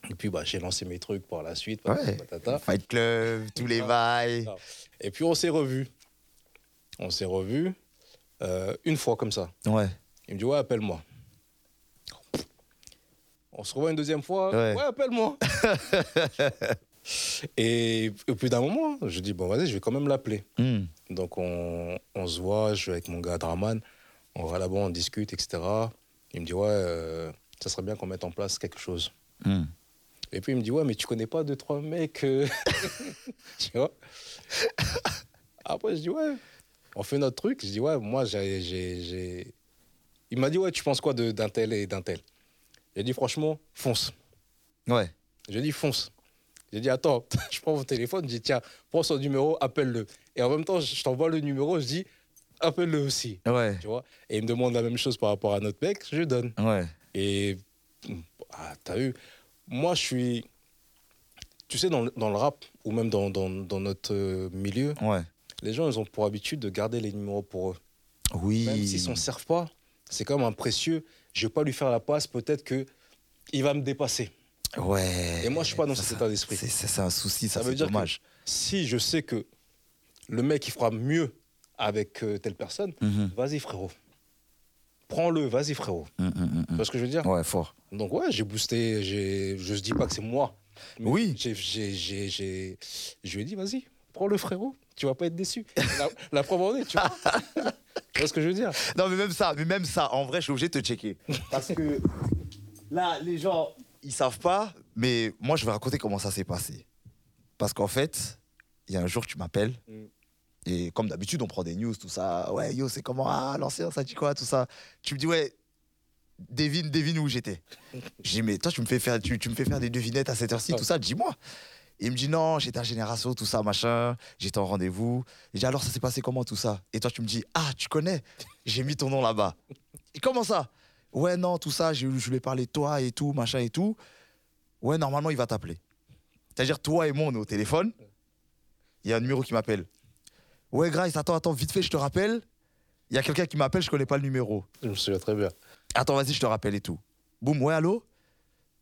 Et puis bah, j'ai lancé mes trucs par la suite. Ouais. patata. Fight Club, tous les bails. Et puis on s'est revus. On s'est revus euh, une fois comme ça. Ouais. Il me dit ouais, appelle-moi. On se revoit une deuxième fois. Ouais. Ouais, appelle-moi. Et au bout d'un moment, je dis bon vas-y, je vais quand même l'appeler. Mhm. Donc on, on se voit, je vais avec mon gars Draman, on va là-bas, on discute, etc. Il me dit ouais, euh, ça serait bien qu'on mette en place quelque chose. Mhm. Et puis il me dit ouais, mais tu connais pas deux trois mecs, euh, tu vois Après je dis ouais, on fait notre truc. Je dis ouais, moi j'ai, j'ai, j'ai- Il m'a dit ouais, tu penses quoi de, d'un tel et d'un tel? J'ai dit franchement, fonce. Ouais. J'ai dit fonce. J'ai dit attends, je prends mon téléphone, je dis tiens, prends son numéro, appelle-le. Et en même temps, je t'envoie le numéro, je dis appelle-le aussi. Ouais. Tu vois Et il me demande la même chose par rapport à notre mec, je lui donne. Ouais. Et ah, t'as vu, moi je suis. Tu sais, dans le, dans le rap, ou même dans, dans, dans notre euh, milieu, Ouais. les gens ils ont pour habitude de garder les numéros pour eux. Oui. Même s'ils s'en servent pas, c'est comme un précieux. Je vais pas lui faire la passe, peut-être que il va me dépasser. Ouais. Et moi, je suis pas dans Ça, cet état d'esprit. C'est un souci, ça, Ça veut dire que- dommage. Si je sais que le mec il fera mieux avec euh, telle personne, Mhm. vas-y frérot. prends-le, vas-y frérot. Hum, hum, hum, Tu vois ce que je veux dire? Ouais, fort. Donc ouais, j'ai boosté, je ne dis pas que c'est moi. mais Oui. j'ai- j'ai- j'ai- j'ai- Je lui ai dit, vas-y, prends-le frérot, tu vas pas être déçu. La, la preuve en est, tu vois. tu vois ce que je veux dire? Non, mais même ça, mais même ça, en vrai, je suis obligé de te checker. Parce que là, les gens, ils savent pas, mais moi, je vais raconter comment ça s'est passé. Parce qu'en fait, il y a un jour, tu m'appelles, Mm. Et comme d'habitude, on prend des news, tout ça. Ouais, yo, c'est comment? Ah, l'ancien, ça dit quoi, tout ça? Tu me dis, ouais, devine, devine où j'étais. Je dis, mais toi, tu me fais faire, tu, tu me fais faire des devinettes à cette heure-ci, tout ça, dis-moi. Il me dit non, j'étais à Génération, tout ça, machin. J'étais en rendez-vous. J'ai dit alors ça s'est passé comment tout ça? Et toi tu me dis ah tu connais? J'ai mis ton nom là-bas. Et comment ça? Ouais non tout ça, j'ai- je lui ai parlé de toi et tout, machin et tout. Ouais normalement il va t'appeler. C'est-à-dire toi et moi on est au téléphone. Il y a un numéro qui m'appelle. Ouais Grace, attends attends vite fait je te rappelle. Il y a quelqu'un qui m'appelle, je connais pas le numéro. Je me souviens très bien. Attends, vas-y, je te rappelle et tout. Boum, ouais, allô?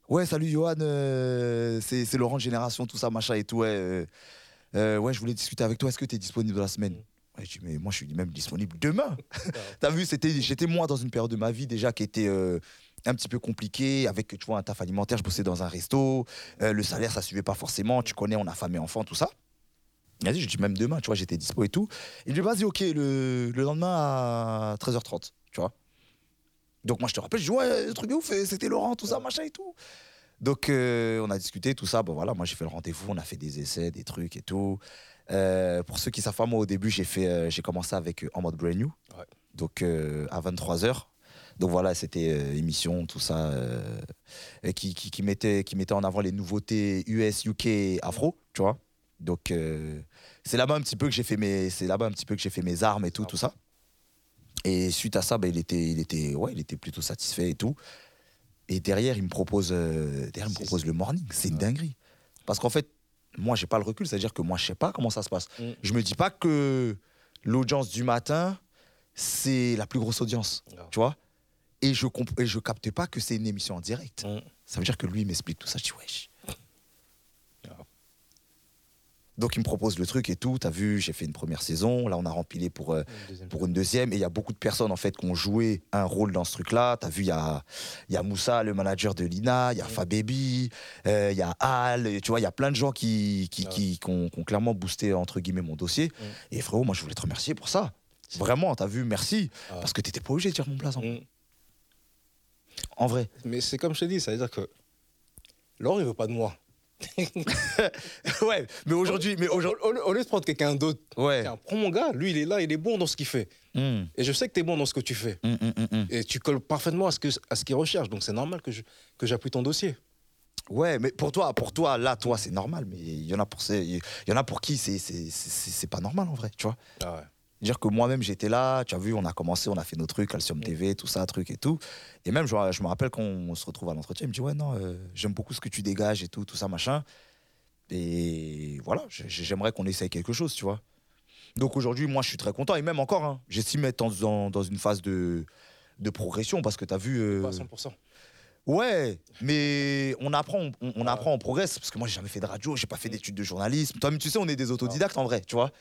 Ouais, salut Johan, euh, c'est Laurent de Génération, tout ça, machin et tout. Ouais, euh, euh, ouais je voulais discuter avec toi. Est-ce que tu es disponible la semaine? Ouais, je dis, mais moi, je suis même disponible demain. T'as vu, j'étais moi dans une période de ma vie déjà qui était un petit peu compliquée, avec, tu vois, un taf alimentaire. Je bossais dans un resto. euh, le salaire, ça suivait pas forcément. Tu connais, on a femme et enfant, tout ça. Dit, je dis même demain, tu vois, j'étais dispo et tout. Il dit, vas-y, ok, le, le lendemain à 13h30, tu vois. Donc moi je te rappelle, je dis ouais, le truc de ouf, c'était Laurent, tout ça, machin et tout. Donc euh, on a discuté, tout ça. Bon voilà, moi j'ai fait le rendez-vous, on a fait des essais, des trucs et tout. Euh, pour ceux qui savent pas, moi au début j'ai fait, euh, j'ai commencé avec en mode brand new, Ouais. donc à 23 h Donc voilà, c'était émission, tout ça, qui, qui, qui mettait, qui mettait en avant les nouveautés US, UK, Afro, tu vois. Donc euh, c'est là-bas un petit peu que j'ai fait mes, c'est là-bas un petit peu que j'ai fait mes armes et tout, tout ça. Et suite à ça, ben, il, était, il, était, ouais, il était plutôt satisfait et tout. Et derrière, il me propose, euh, derrière, il me propose le morning. C'est une dinguerie. Parce qu'en fait, moi, j'ai pas le recul. C'est-à-dire que moi, je sais pas comment ça se passe. Mm. Je me dis pas que l'audience du matin, c'est la plus grosse audience. Non. Tu vois et je, comp- et je capte pas que c'est une émission en direct. Mm. Ça veut dire que lui, il m'explique tout ça. Je dis, wesh. Ah. Donc, il me propose le truc et tout. T'as vu, j'ai fait une première saison. Là, on a rempilé pour, euh, Deuxième. pour une deuxième. Et il y a beaucoup de personnes en fait qui ont joué un rôle dans ce truc-là. T'as vu, il y a, y a Moussa, le manager de Lina, il y a. Fabebi, euh, il y a Al. Tu vois, il y a plein de gens qui, qui, Ah ouais. qui, qui ont, clairement boosté entre guillemets mon dossier. Et frérot, moi, je voulais te remercier pour ça. Vraiment, t'as vu, merci. Ah. Parce que t'étais pas obligé de dire mon place en, Mm. en vrai. Mais c'est comme je t'ai dit, ça veut dire que Laurent, il veut pas de moi. ouais, mais aujourd'hui, mais Au, aujourd'hui, au lieu- de prendre quelqu'un d'autre, ouais. tiens, prends mon gars, lui, il est là, il est bon dans ce qu'il fait. Mm, Et je sais que tu es bon dans ce que tu fais. mm, mm, mm, mm. Et tu colles parfaitement à ce que- à ce qu'il recherche. Donc c'est normal que je- que j'appuie ton dossier. Ouais, mais pour toi, pour toi, là, toi, c'est normal. Mais il y en a pour, il y en a pour qui c'est, c'est, c'est, c'est pas normal en vrai, tu vois. Ah ouais. Dire que moi-même j'étais là, tu as vu, on a commencé, on a fait nos trucs, Calcium TV, tout ça, truc et tout. Et même, je, je me rappelle quand on se retrouve à l'entretien, il me dit Ouais, non, euh, j'aime beaucoup ce que tu dégages et tout, tout ça, machin. Et voilà, j'ai- j'aimerais qu'on essaye quelque chose, tu vois. Donc aujourd'hui, moi, je suis très content. Et même encore, hein, j'estime être dans, dans, une phase de, de progression parce que tu as vu. euh, Pas à 100%. Ouais, mais on apprend, on, on apprend, on progresse. Parce que moi, j'ai jamais fait de radio, j'ai pas fait d'études de journalisme. Toi, tu sais, on est des autodidactes en vrai, tu vois.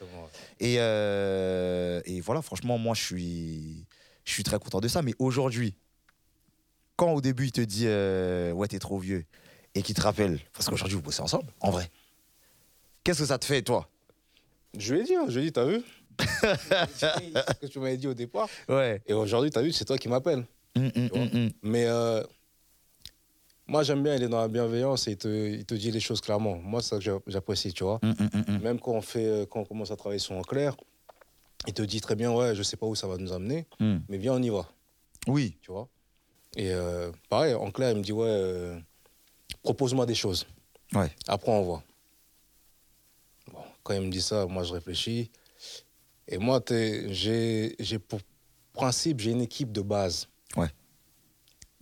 Et, euh, et voilà, franchement, moi, je suis, je suis très content de ça. Mais aujourd'hui, quand au début, il te dit euh, Ouais, t'es trop vieux, et qu'il te rappelle, parce qu'aujourd'hui, vous bossez ensemble, en vrai, qu'est-ce que ça te fait, toi? Je lui ai dit, hein, je lui ai dit, t'as vu? Ce que tu m'avais dit au départ. Ouais. Et aujourd'hui, t'as vu, c'est toi qui m'appelles. Hum, hum, hum. Mais euh, moi, j'aime bien, il est dans la bienveillance et il te, il te dit les choses clairement. Moi, c'est ça que j'a- j'apprécie, tu vois. Hum, hum, hum. Même quand on, fait, euh, quand on commence à travailler sur en clair, il te dit très bien, ouais, je sais pas où ça va nous amener, mais viens, on y va, Oui. tu vois. Et euh, pareil, en clair, il me dit, ouais, euh, propose-moi des choses. Ouais. Après, on voit. Bon, quand il me dit ça, moi, je réfléchis. Et moi, j'ai pour principe, j'ai une équipe de base.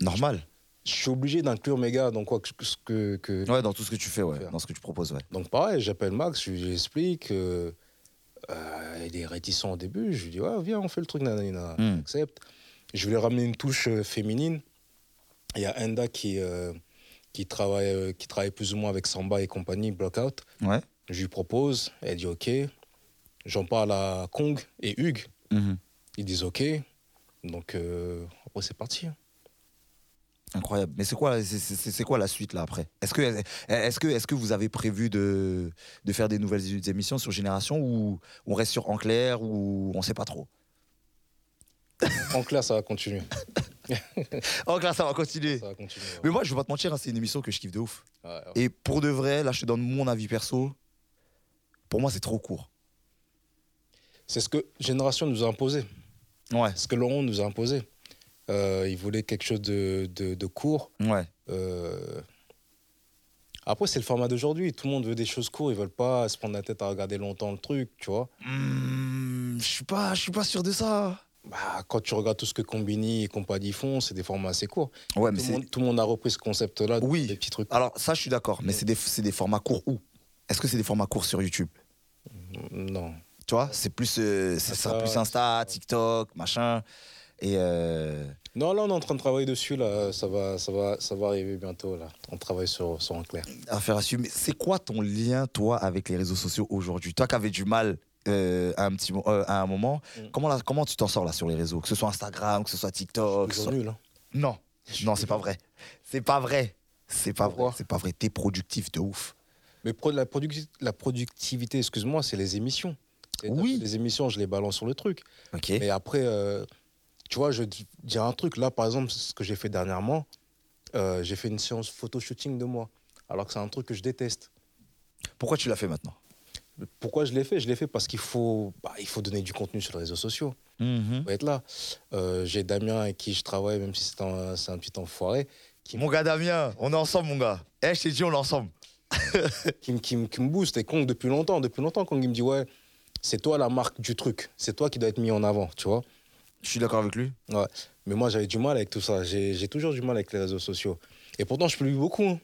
Normal. Je suis obligé d'inclure mes gars dans quoi que, ce que, que- Ouais, dans tout ce que tu fais, ouais. Faire. Dans ce que tu proposes, ouais. Donc pareil, j'appelle Max, je lui explique. euh, euh, il est réticent au début. Je lui dis, ouais, viens, on fait le truc, nanana. Mm. Accepte. Je voulais ramener une touche euh, féminine. Il y a Enda qui, euh, qui, travaille, qui travaille plus ou moins avec Samba et compagnie, Blockout. Ouais. Je lui propose, elle dit OK. J'en parle à Kong et Hugues. Mhm. Ils disent OK. Donc, après, c'est parti. hein. Incroyable. Mais c'est quoi, c'est- quoi la suite là après? Est-ce que, est que, est que vous avez prévu de, de faire des nouvelles émissions sur Génération ou on reste sur En Clair ou on sait pas trop? En clair, ça va continuer. En Clair, ça va continuer. Ça va continuer. ouais. Mais moi, je vais pas te mentir, hein, c'est une émission que je kiffe de ouf. Ouais, ouais. Et pour de vrai, là, je te donne mon avis perso. Pour moi, c'est trop court. C'est ce que Génération nous a imposé. Ouais, Ce que Laurent nous a imposé. Euh, il voulait quelque chose de, de, de court. ouais. Euh, Après, c'est le format d'aujourd'hui. Tout le monde veut des choses courtes. Ils veulent pas se prendre la tête à regarder longtemps le truc, tu vois. Hmm, je suis pas, je suis pas sûr de ça. Bah, quand tu regardes tout ce que Combini et compagnie font, c'est des formats assez courts. Ouais, mais Tout monde, tout le monde a repris ce concept-là, Oui. des petits trucs. Alors, ça, je suis d'accord. Mais c'est des, des formats courts où? Est-ce que c'est des formats courts sur YouTube? Non. Tu vois, c'est plus, euh, ça, plus Insta, TikTok, machin. Et euh, Non, là, on est en train de travailler dessus. Là. Ça, va, ça, va, ça va arriver bientôt. Là. On travaille sur, sur un clair. affaire à suivre. C'est quoi ton lien, toi, avec les réseaux sociaux aujourd'hui? Toi qui avais du mal euh, à, un petit, euh, à un moment, Mm. comment, là, comment tu t'en sors là sur les réseaux? Que ce soit Instagram, que ce soit TikTok. Ils soit- sont nuls. hein. Non, non, c'est pas vrai. C'est pas vrai. C'est pas Pourquoi? Vrai. C'est pas vrai. T'es productif de ouf. Mais pro- la, produc- la productivité, excuse-moi, c'est les émissions. Oui. Les émissions, je les balance sur le truc. Ok. Mais après, euh, tu vois, je dis un truc. Là, par exemple, ce que j'ai fait dernièrement, euh, j'ai fait une séance photo-shooting de moi. Alors que c'est un truc que je déteste. Pourquoi tu l'as fait maintenant? Pourquoi je l'ai fait? Je l'ai fait parce qu'il faut, bah, il faut donner du contenu sur les réseaux sociaux. Il faut être là. Euh, j'ai Damien avec qui je travaille, même si c'est un, un petit enfoiré, qui, Mon gars Damien, on est ensemble, mon gars. Eh, je t'ai dit, on est ensemble. qui, qui me booste. Et Kong, depuis longtemps, depuis longtemps, Kong, il me dit Ouais, c'est toi la marque du truc. C'est toi qui dois être mis en avant, tu vois. Je suis d'accord avec lui. Mais moi, j'avais du mal avec tout ça. J'ai toujours du mal avec les réseaux sociaux. Et pourtant, je publie beaucoup. hein.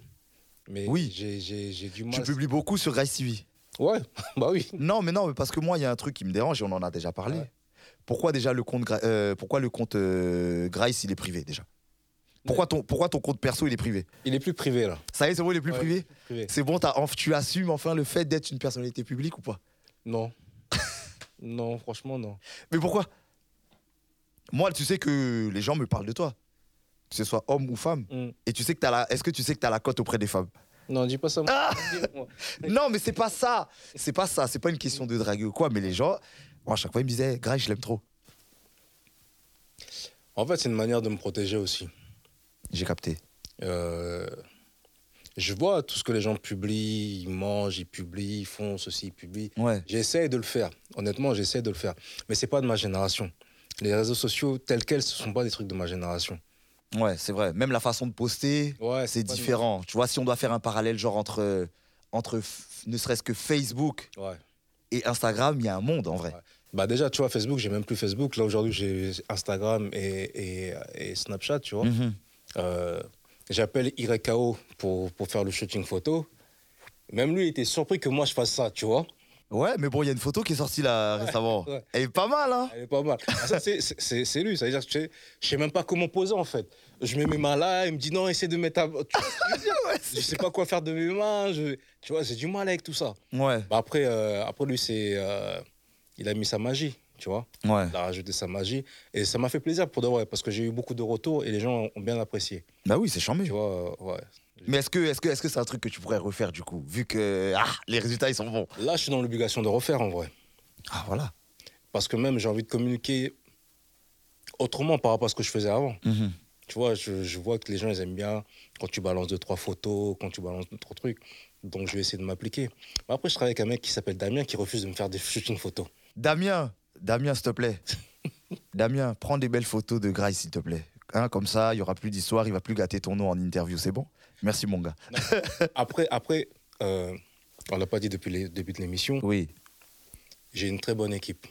Mais Oui. j'ai- du mal. Tu publies beaucoup sur Grace TV. Ouais, bah oui. Non, mais non, mais parce que moi, il y a un truc qui me dérange et on en a déjà parlé. Ouais. Pourquoi déjà le compte, Gra- euh, pourquoi le compte euh, Grace, il est privé déjà? Pourquoi ton, pourquoi ton compte perso, il est privé? Il est plus privé, là. Ça y est, c'est bon, il est plus Ouais, privé? privé. C'est bon, t'as- enf- tu assumes enfin le fait d'être une personnalité publique ou pas? Non. non, franchement, non. Mais pourquoi? Moi, tu sais que les gens me parlent de toi, que ce soit homme ou femme. Hmm. Et tu sais que t'as la, est-ce que tu sais que tu as la cote auprès des femmes? Non, dis pas ça. Ah moi. Non, mais c'est pas ça. C'est pas ça. C'est pas une question de drague ou quoi. Mais les gens, moi, à chaque fois, ils me disaient, Grace, je l'aime trop. En fait, c'est une manière de me protéger aussi. J'ai capté. Euh, je vois tout ce que les gens publient, ils mangent, ils publient, ils font ceci, ils publient. Ouais. J'essaie de le faire. Honnêtement, j'essaie de le faire. Mais c'est pas de ma génération. Les réseaux sociaux tels quels, ce sont pas des trucs de ma génération. Ouais, c'est vrai. Même la façon de poster, Ouais, c'est de- différent. Tu vois, si on doit faire un parallèle, genre entre, entre ne serait-ce que Facebook Ouais. et Instagram, il y a un monde en vrai. Ouais. Bah déjà, tu vois, Facebook, j'ai même plus Facebook. Là, aujourd'hui, j'ai Instagram et, et, et Snapchat, tu vois. Mhm. Euh, J'appelle Irekao pour, pour faire le shooting photo. Même lui, il était surpris que moi, je fasse ça, tu vois. Ouais, mais bon, il y a une photo qui est sortie là récemment. ouais. Elle est pas mal, hein Elle est pas mal. Ah, ça, c'est- c'est c'est- c'est lui. Ça veut dire que je sais- je sais même pas comment poser, en fait. Je mets mes mains là, il me dit non, essaie de mettre ta... Que je sais pas quoi faire de mes mains. je- Tu vois, j'ai du mal avec tout ça. Ouais, Bah, après, euh, après, lui, c'est... euh, Il a mis sa magie, tu vois. ouais. Il a rajouté sa magie. Et ça m'a fait plaisir pour de vrai, parce que j'ai eu beaucoup de retours et les gens ont bien apprécié. Bah oui, c'est charmé. Tu vois, euh, ouais. Mais est-ce que est-ce que est-ce que c'est un truc que tu pourrais refaire du coup, vu que ah, les résultats ils sont bons? Là, je suis dans l'obligation de refaire, en vrai. Ah voilà. Parce que même, j'ai envie de communiquer autrement par rapport à ce que je faisais avant. Mhm. Tu vois, je, je vois que les gens, ils aiment bien quand tu balances deux, trois photos, quand tu balances deux, trois trucs. Donc, je vais essayer de m'appliquer. Mais après, je travaille avec un mec qui s'appelle Damien qui refuse de me faire des shootings photos. Damien, Damien, s'il te plaît. Damien, prends des belles photos de Grace, s'il te plaît. Hein, comme ça, il y aura plus d'histoire, il va plus gâter ton nom en interview, c'est bon? Merci mon gars. Après, après euh, on l'a pas dit depuis le début de l'émission, Oui, j'ai une très bonne équipe.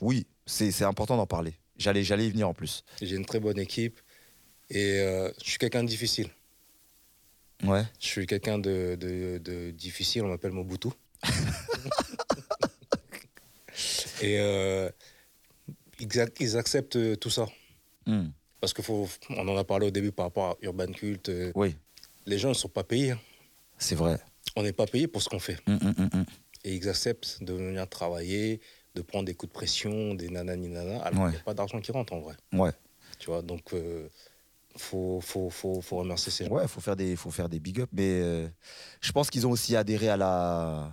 oui, c'est important d'en parler. J'allais j'allais y venir en plus. J'ai une très bonne équipe et euh, je suis quelqu'un de difficile. Ouais. Je suis quelqu'un de, de- de difficile, on m'appelle Mobutu. et euh, ils, ac- ils acceptent tout ça. Hmm. Parce qu'on en a parlé au début par rapport à Urban Cult. euh, Oui, Les gens ne sont pas payés. hein. c'est vrai. On n'est pas payé pour ce qu'on fait. Hmm, hmm, hmm. Et ils acceptent de venir travailler, de prendre des coups de pression, des nanani nana, alors Ouais. qu'il n'y a pas d'argent qui rentre en vrai. Ouais. Tu vois, donc euh, faut, faut, faut, faut remercier ces gens. Ouais, faut faire des, faut faire des big up, mais euh, je pense qu'ils ont aussi adhéré à la,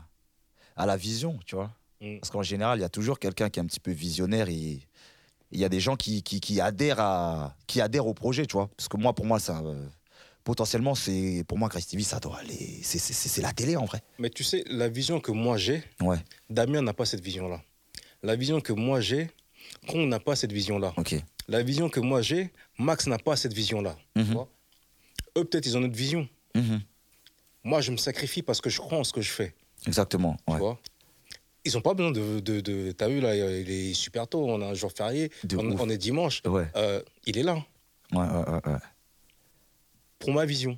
à la vision, tu vois. Mm. Parce qu'en général, il y a toujours quelqu'un qui est un petit peu visionnaire et il y a des gens qui, qui, qui adhèrent à, qui adhèrent au projet, tu vois. Parce que moi, pour moi, ça, euh, potentiellement, c'est, pour moi, Grace TV, ça doit aller, c'est, la télé en vrai. Mais tu sais, la vision que moi j'ai, Ouais, Damien n'a pas cette vision-là. La vision que moi j'ai, Kong n'a pas cette vision-là. La vision que moi j'ai, Max n'a pas cette vision-là. Mhm. Eux, peut-être, ils ont notre vision. Mhm. Moi, je me sacrifie parce que je crois en ce que je fais. Exactement. Tu Ouais. vois? Ils n'ont pas besoin de, de, de- T'as vu, là, il est super tôt. On a un jour férié. On, est dimanche. Ouais, Euh, il est là ouais, ouais, ouais, ouais. Pour ma vision.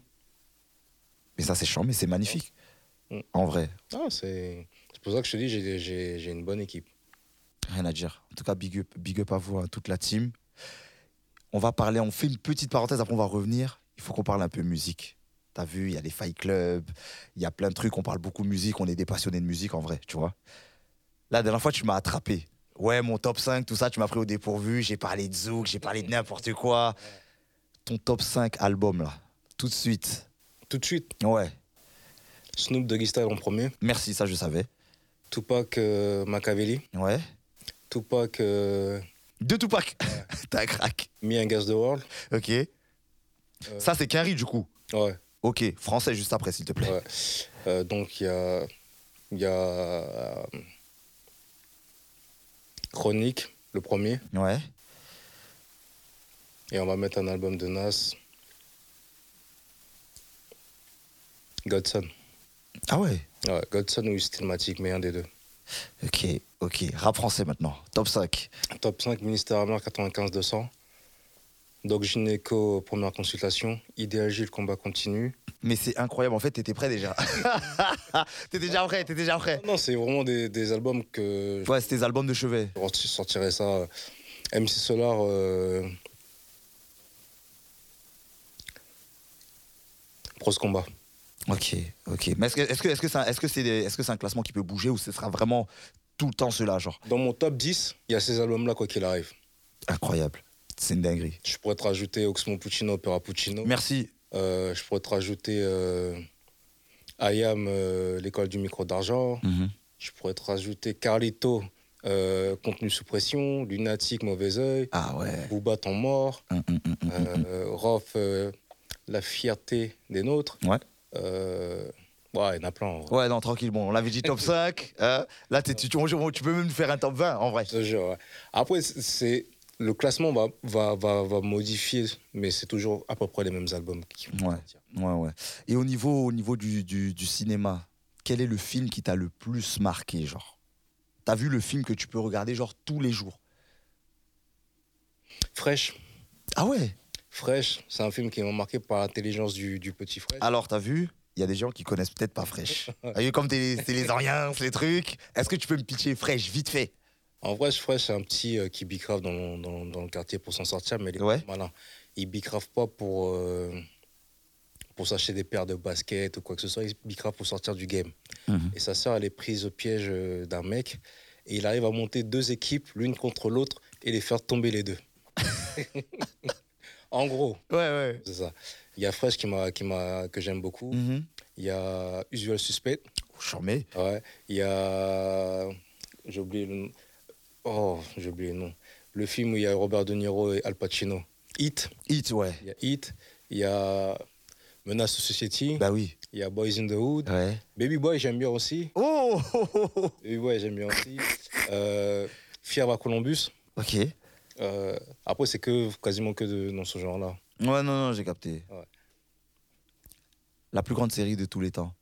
Mais ça, c'est chiant, mais c'est magnifique. En vrai, Ah, c'est pour ça que je te dis, j'ai- une bonne équipe. rien à dire. En tout cas, big up, big up à vous, à toute la team. On va parler, on fait une petite parenthèse, après on va revenir. Il faut qu'on parle un peu musique. T'as vu, il y a les Fight Club, il y a plein de trucs, on parle beaucoup musique, on est des passionnés de musique en vrai, tu vois. La dernière fois, tu m'as attrapé. Ouais, mon top 5, tout ça, tu m'as pris au dépourvu. J'ai parlé de Zouk, j'ai parlé de n'importe quoi. Ton top 5 album, là, tout de suite. Tout de suite, Ouais, Snoop Doggy Style en premier. merci, ça je savais. Tupac euh, Machiavelli. Ouais. Tupac euh, De Tupac. T'as un crack. Me Against the World. Ok. Euh, Ça, c'est Quinry, du coup. Ouais. Ok, français juste après, s'il te plaît. Ouais. Euh, donc il y a, il y a euh, Chronique, le premier, Ouais. et on va mettre un album de Nas. Godson. Ah ouais? Ouais, Godson ou Stillmatic, mais un des deux. Ok, ok. Rap français maintenant. Top 5. Top 5, Ministère Amère 95-200. Doc Gynéco, première consultation. Idéal J, le combat continue. Mais c'est incroyable, en fait, t'étais prêt déjà. t'étais déjà prêt, t'étais déjà prêt. Non, c'est vraiment des, des albums que Ouais, c'est tes albums de chevet. je sortirais ça. euh, MC Solar, euh, Combat. Ok, ok. Mais est-ce que est-ce que est-ce que c'est un, est-ce que c'est des- est-ce que c'est un classement qui peut bouger ou ce sera vraiment tout le temps cela, genre Dans mon top 10, il y a ces albums-là, quoi qu'il arrive. Incroyable. C'est une dinguerie. Je pourrais te rajouter Oxmo Puccino, Opera Puccino. Merci. Euh, je pourrais te rajouter euh, Ayam, euh, l'école du micro d'argent. Mhm. Je pourrais te rajouter Carlito, euh, contenu sous pression. Lunatic, mauvais oeil. Ah ouais. Booba, temps mort. Hum, hum. Euh, Rof, euh, la fierté des nôtres. Ouais. Euh, ouais, il y en a plein. en. Ouais, non, tranquille. Bon, on l'avait dit top 5. hein. Là, t'es- tu, tu, peux même faire un top 20, en vrai. Jure, ouais. Après, c'est- le classement va, va, va, va modifier, mais c'est toujours à peu près les mêmes albums qui vont Ouais. Ouais, ouais. Et au niveau, au niveau du, du, du cinéma, quel est le film qui t'a le plus marqué, genre? T'as vu le film que tu peux regarder, genre, tous les jours? Fresh. Ah ouais? Fresh, c'est un film qui m'a marqué par l'intelligence du, du petit Fresh. Alors, t'as vu Il y a des gens qui connaissent peut-être pas Fresh. Vu comme t'es les Oriens, les trucs Est-ce que tu peux me pitcher Fresh, vite fait? En vrai, Fresh, c'est un petit euh, qui bicrave dans, dans, dans le quartier pour s'en sortir, mais il est Ouais. malin. Il bicrave pas pour, euh, pour s'acheter des paires de baskets ou quoi que ce soit, il bicrave pour sortir du game. Mhm. Et sa sœur, elle est prise au piège euh, d'un mec, et il arrive à monter deux équipes, l'une contre l'autre, et les faire tomber les deux. en gros, Ouais, ouais. c'est ça. Il y a Fresh qui m'a, qui m'a, que j'aime beaucoup. Mhm. Il y a Usual Suspect. Oh, Charmé. Ouais. Il y a. J'ai oublié le nom. Oh, j'ai oublié le nom. Le film où il y a Robert De Niro et Al Pacino. Hit. Hit, ouais. Il y a Hit. Il y a Menace to Society. Bah oui. Il y a Boys in the Hood. Ouais. Baby Boy, j'aime bien aussi. Oh, oh, oh, oh. Baby Boy, j'aime bien aussi. Euh, Fier à Columbus. Ok. Euh, après, c'est que quasiment que de, dans ce genre-là. Ouais, non, non, j'ai capté. Ouais. La plus grande série de tous les temps.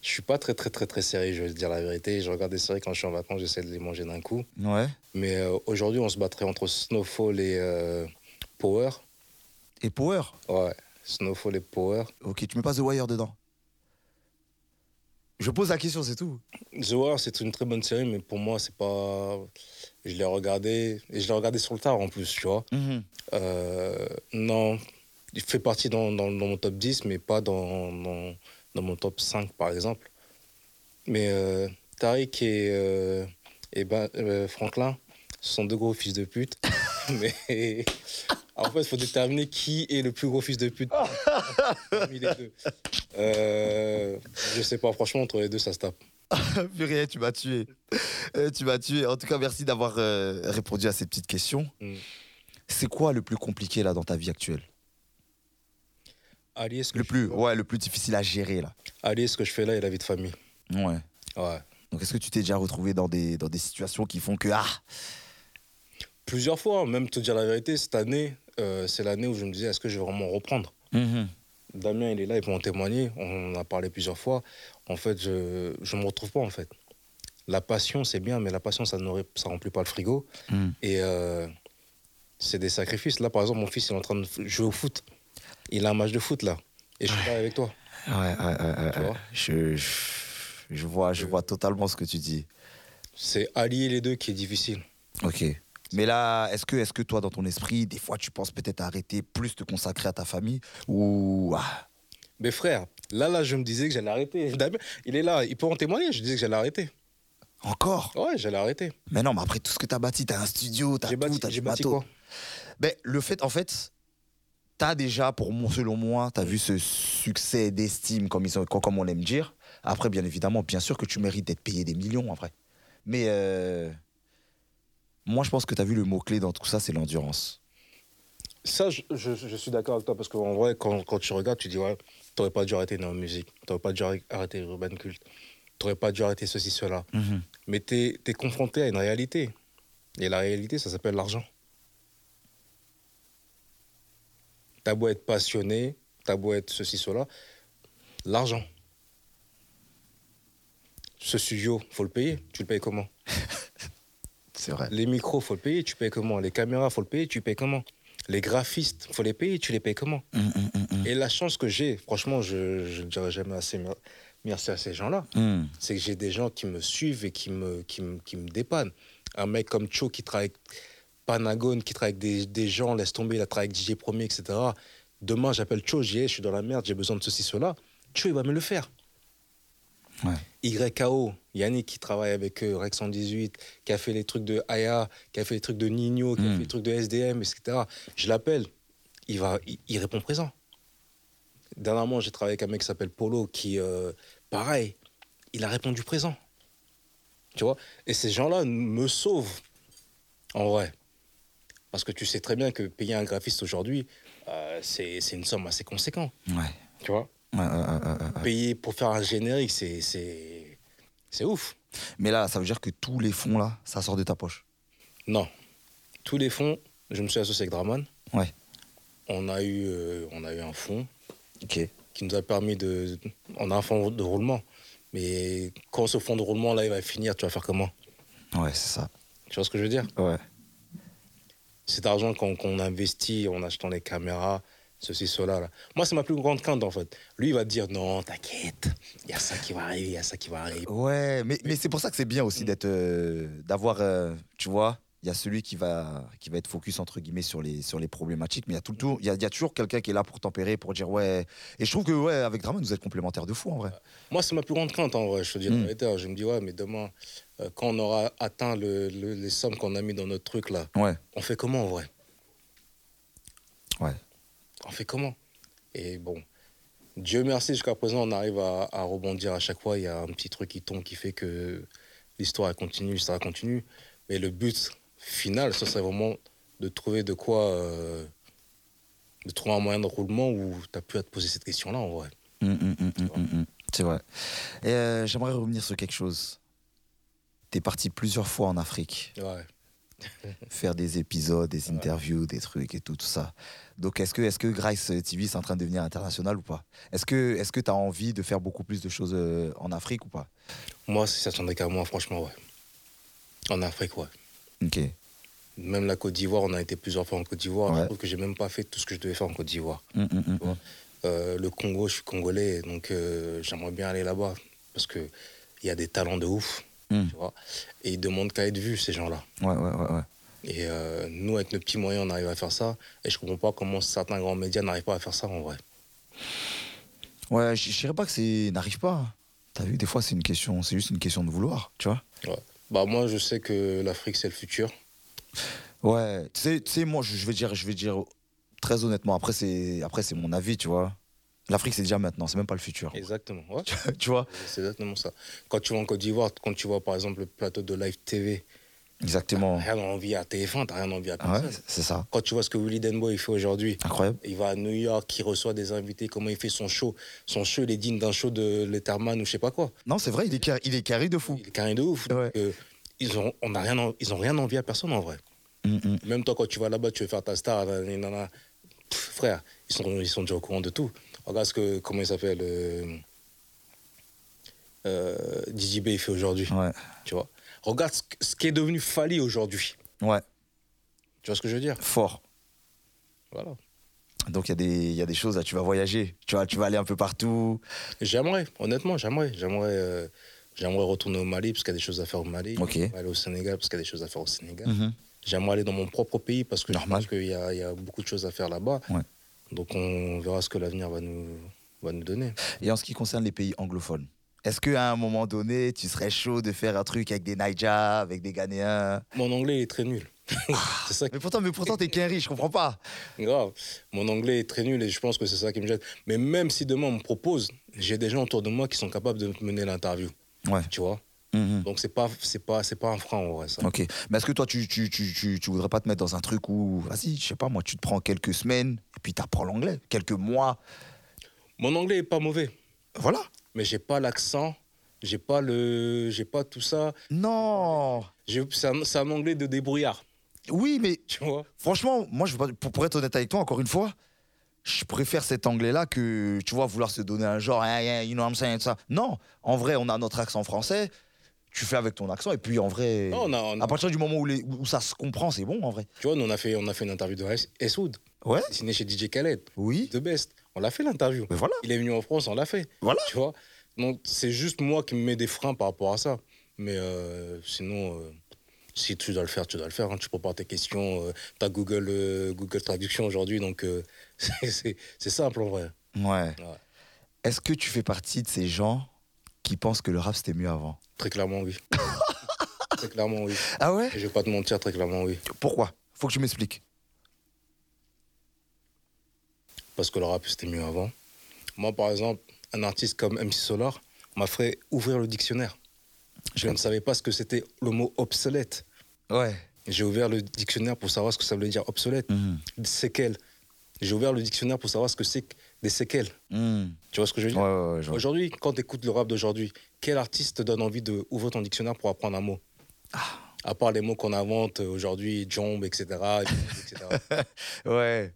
Je suis pas très, très, très, très sérieux, je vais te dire la vérité. Je regarde des séries quand je suis en vacances, j'essaie de les manger d'un coup. Ouais. Mais euh, aujourd'hui, on se battrait entre Snowfall et euh, Power. Et Power? Ouais, Snowfall et Power. Ok, tu mets pas The Wire dedans. Je pose la question, c'est tout. The Wire, c'est une très bonne série, mais pour moi, c'est pas. Je l'ai regardé, et je l'ai regardé sur le tard en plus, tu vois. Mhm. Euh, non, il fait partie dans, dans- dans mon top 10, mais pas dans, dans, dans mon top 5, par exemple. Mais euh, Tariq et, euh, et ben, euh, Franklin sont deux gros fils de pute. Mais en fait, il faut déterminer qui est le plus gros fils de pute parmi les deux. Euh, je sais pas, franchement, entre les deux, ça se tape. Purée, tu m'as tué. Euh, tu m'as tué. En tout cas, merci d'avoir euh, répondu à ces petites questions. Mm. C'est quoi le plus compliqué là dans ta vie actuelle? Allier ce, que Le plus, fais- ouais, le plus difficile à gérer là. allier ce que je fais là et la vie de famille. Ouais. Ouais. Donc est-ce que tu t'es déjà retrouvé dans des, dans des situations qui font que ah Plusieurs fois, hein, même te dire la vérité, cette année, euh, c'est l'année où je me disais, est-ce que je vais vraiment reprendre? Damien, il est là, il peut en témoigner. On en a parlé plusieurs fois. En fait, je ne me retrouve pas, en fait. La passion, c'est bien, mais la passion, ça ne remplit pas le frigo. Mm. Et euh, c'est des sacrifices. Là, par exemple, mon fils, il est en train de jouer au foot. Il a un match de foot, là. Et je suis là avec toi. Ouais, ouais, ouais, ouais, Tu vois Je, je, je vois, je Euh. vois totalement ce que tu dis. C'est allier les deux qui est difficile. Ok. Mais là, est-ce que, est que toi, dans ton esprit, des fois, tu penses peut-être arrêter plus te consacrer à ta famille Ou. Ah, Mais frère, là, là, je me disais que j'allais arrêter. Il est là, il peut en témoigner. Je disais que j'allais arrêter. encore? Ouais, j'allais arrêter. Mais non, mais après tout ce que t'as bâti, t'as un studio, t'as tout, t'as du bâti bateau. quoi? Ben, le fait, en fait, t'as déjà, pour moi, selon moi, t'as vu ce succès d'estime, comme, ils sont- comme comme on aime dire. Après, bien évidemment, bien sûr que tu mérites d'être payé des millions, en vrai. Mais euh, moi, je pense que t'as vu le mot-clé dans tout ça, c'est l'endurance. Ça, je, je- je suis d'accord avec toi parce qu'en vrai, quand, quand tu regardes, tu dis ouais, t'aurais pas dû arrêter Néo Musique, t'aurais pas dû arrêter- Urban Cult, t'aurais pas dû arrêter ceci, cela. Mais t'es es confronté à une réalité. Et la réalité, ça s'appelle l'argent. T'as beau être passionné, t'as beau être ceci, cela, l'argent. Ce studio, faut le payer. Tu le payes comment? C'est vrai. Les micros, faut le payer. Tu payes comment? Les caméras, faut le payer. Tu payes comment? Les graphistes, faut les payer. Tu les payes comment? Hum, hum, hum. Et la chance que j'ai, franchement, je ne dirai jamais assez mer- merci à ces gens-là, c'est que j'ai des gens qui me suivent et qui me, qui me, qui me dépannent. Un mec comme Cho qui travaille avec Panagone, qui travaille avec des, des gens, laisse tomber, il a travaillé avec DJ Premier, etc. Demain, j'appelle Cho, j'y je suis dans la merde, j'ai besoin de ceci, cela. Cho, il va me le faire. Ouais. YKO, Yannick qui travaille avec eux, Rex 118, qui a fait les trucs de Aya, qui a fait les trucs de Nino, qui a fait les trucs de SDM, etc. Je l'appelle, il, va, il, il répond présent. Dernièrement, j'ai travaillé avec un mec qui s'appelle Polo, qui, euh, pareil, il a répondu présent. Tu vois? Et ces gens-là me sauvent, en vrai. Parce que tu sais très bien que payer un graphiste aujourd'hui, euh, c'est c'est une somme assez conséquente. Ouais. Tu vois? Payer pour faire un générique, c'est- c'est c'est ouf. Mais là, ça veut dire que tous les fonds, là, ça sort de ta poche. Non. Tous les fonds, je me suis associé avec Draman. Ouais. On a eu, euh, on a eu un fonds qui nous a permis de. On a un fonds de roulement. Mais quand ce fonds de roulement, là, il va finir, tu vas faire comment? Ouais, c'est ça. Tu vois ce que je veux dire? Ouais. Cet argent qu'on qu'on investit en achetant les caméras, ceci, cela. Là. Moi, c'est ma plus grande crainte, en fait. Lui, il va te dire non, t'inquiète, il y a ça qui va arriver, il y a ça qui va arriver. Ouais, mais, mais c'est pour ça que c'est bien aussi d'être, euh, d'avoir, euh, tu vois, il y a celui qui va, qui va être focus entre guillemets sur les, sur les problématiques, mais il y a tout le tour, il y a, il y a toujours quelqu'un qui est là pour tempérer, pour dire ouais. Et je trouve que ouais, avec Draman, vous êtes complémentaires de fou en vrai. Moi, c'est ma plus grande crainte, en vrai. Je te dis Mm. Je me dis, ouais, mais demain, euh, quand on aura atteint le- le- les sommes qu'on a mis dans notre truc, là, Ouais. on fait comment, en vrai? Ouais. On fait comment? Et bon, Dieu merci, jusqu'à présent, on arrive à, à rebondir à chaque fois. Il y a un petit truc qui tombe qui fait que l'histoire continue, l'histoire continue. Mais le but final, ce serait vraiment de trouver de quoi. euh, de trouver un moyen de roulement où tu as pu à te poser cette question-là, en vrai. Hum, hum, hum. C'est vrai. Et euh, j'aimerais revenir sur quelque chose. T'es parti plusieurs fois en Afrique, Ouais. faire des épisodes, des interviews, des trucs et tout, tout ça. Donc est-ce que, est-ce que Grice TV c'est en train de devenir international ou pas? Est-ce que, que t'as envie de faire beaucoup plus de choses euh, en Afrique ou pas? Moi, si ça tiendrait qu'à moi, franchement, ouais. En Afrique, ouais. Ok. Même la Côte d'Ivoire, on a été plusieurs fois en Côte d'Ivoire. Ouais. Je trouve que j'ai même pas fait tout ce que je devais faire en Côte d'Ivoire. Hum, hum, hum, Tu. Euh, le Congo, je suis congolais, donc euh, j'aimerais bien aller là-bas parce que il y a des talents de ouf, tu vois. Et ils demandent qu'à être vus ces gens-là. Ouais, ouais, ouais, ouais. Et euh, nous, avec nos petits moyens, on arrive à faire ça. Et je comprends pas comment certains grands médias n'arrivent pas à faire ça en vrai. Ouais, je dirais pas que c'est n'arrive pas. hein. T'as vu, des fois, c'est une question, c'est juste une question de vouloir, tu vois. Bah, moi, je sais que l'Afrique, c'est le futur. Ouais, tu sais, moi, je je vais dire, je vais dire très honnêtement. Après, c'est, après, c'est mon avis, tu vois. L'Afrique, c'est déjà maintenant, c'est même pas le futur. Exactement. Ouais. tu vois C'est exactement ça. Quand tu vas en Côte d'Ivoire, quand tu vois par exemple le plateau de Live TV, Exactement. t'as rien envie à TF1, t'as rien envie à ouais, personne. c'est ça. Quand tu vois ce que Willy Denboy fait aujourd'hui, Incroyable. il va à New York, il reçoit des invités, comment il fait son show. Son show, il est digne d'un show de Letterman ou je sais pas quoi. Non, c'est vrai, il est, carré, il est carré de fou. Il est carré de ouf. Ouais. Donc, euh, ils, ont, on a rien, en- ils ont rien envie à personne en vrai. Mm, mm. Même toi, quand tu vas là-bas, tu veux faire ta star, nanana, nanana, pff, frère, ils sont, ils sont déjà au courant de tout. Regarde ce que, comment il s'appelle, euh, euh, B fait aujourd'hui, Ouais, tu vois. Regarde ce, qui est devenu Fali aujourd'hui. ouais, Tu vois ce que je veux dire? Fort. Voilà. Donc il y, a des- il y a des choses là, tu vas voyager, tu vas, tu vas aller un peu partout. J'aimerais, honnêtement, j'aimerais. J'aimerais euh, j'aimerais retourner au Mali parce qu'il y a des choses à faire au Mali. Ok. J'aimerais aller au Sénégal parce qu'il y a des choses à faire au Sénégal. Mhm. J'aimerais aller dans mon propre pays parce que je pense qu'il y y a beaucoup de choses à faire là-bas. Ouais. Donc on verra ce que l'avenir va nous, va nous donner. Et en ce qui concerne les pays anglophones, est-ce qu'à un moment donné, tu serais chaud de faire un truc avec des Naija, avec des Ghanéens? Mon anglais est très nul. c'est ça qui Mais pourtant, mais pourtant t'es qu'un riche, je comprends pas. grave. Mon anglais est très nul et je pense que c'est ça qui me gêne. Mais même si demain on me propose, j'ai des gens autour de moi qui sont capables de mener l'interview. Ouais. Tu vois? Mhm. Donc c'est pas, c'est pas, c'est pas un frein en vrai ça. Ok. Mais est-ce que toi, tu, tu, tu, tu, tu voudrais pas te mettre dans un truc où, vas-y, je sais pas, moi, tu te prends quelques semaines puis t'apprends l'anglais, quelques mois. Mon anglais est pas mauvais, Voilà. mais j'ai pas l'accent, j'ai pas le, j'ai pas tout ça. Non. C'est un, anglais de débrouillard. Oui, mais Tu vois? franchement, moi, je, pour, pour être honnête avec toi, encore une fois, je préfère cet anglais-là que, tu vois, vouloir se donner un genre, hein, hein, you know what I'm saying, tout ça. Non, en vrai, on a notre accent français, tu fais avec ton accent, et puis en vrai, Non, on a- on a- à partir du moment où, les- où ça se comprend, c'est bon, en vrai. Tu vois, nous on a fait, on a fait une interview de S- Ouais, signé chez DJ Khaled, oui, The Best. On l'a fait l'interview. mais voilà, Il est venu en France, on l'a fait. voilà. Tu vois? Donc c'est juste moi qui me mets des freins par rapport à ça. Mais euh, sinon, euh, si tu dois le faire, tu dois le faire. hein. Tu prépares tes questions. tu as Google, euh, Google Traduction aujourd'hui. Donc euh, c'est- simple en vrai. Ouais. Ouais. Est-ce que tu fais partie de ces gens qui pensent que le rap c'était mieux avant? Très clairement, oui. très clairement, oui. Ah ouais? Je vais pas te mentir, très clairement, oui. Pourquoi? Faut que tu m'expliques. Parce que le rap, c'était mieux avant. Moi, par exemple, un artiste comme MC Solar m'a fait ouvrir le dictionnaire. Je ne savais pas ce que c'était le mot obsolète. Ouais. J'ai ouvert le dictionnaire pour savoir ce que ça voulait dire obsolète. Des séquelles. J'ai ouvert le dictionnaire pour savoir ce que c'est que des séquelles. Mhm. Tu vois ce que je veux Ouais, dire ouais, ouais, vois. Aujourd'hui, quand tu écoutes le rap d'aujourd'hui, quel artiste te donne envie d'ouvrir ton dictionnaire pour apprendre un mot Ah. À part les mots qu'on invente aujourd'hui, jomb, etc. etc. Ouais.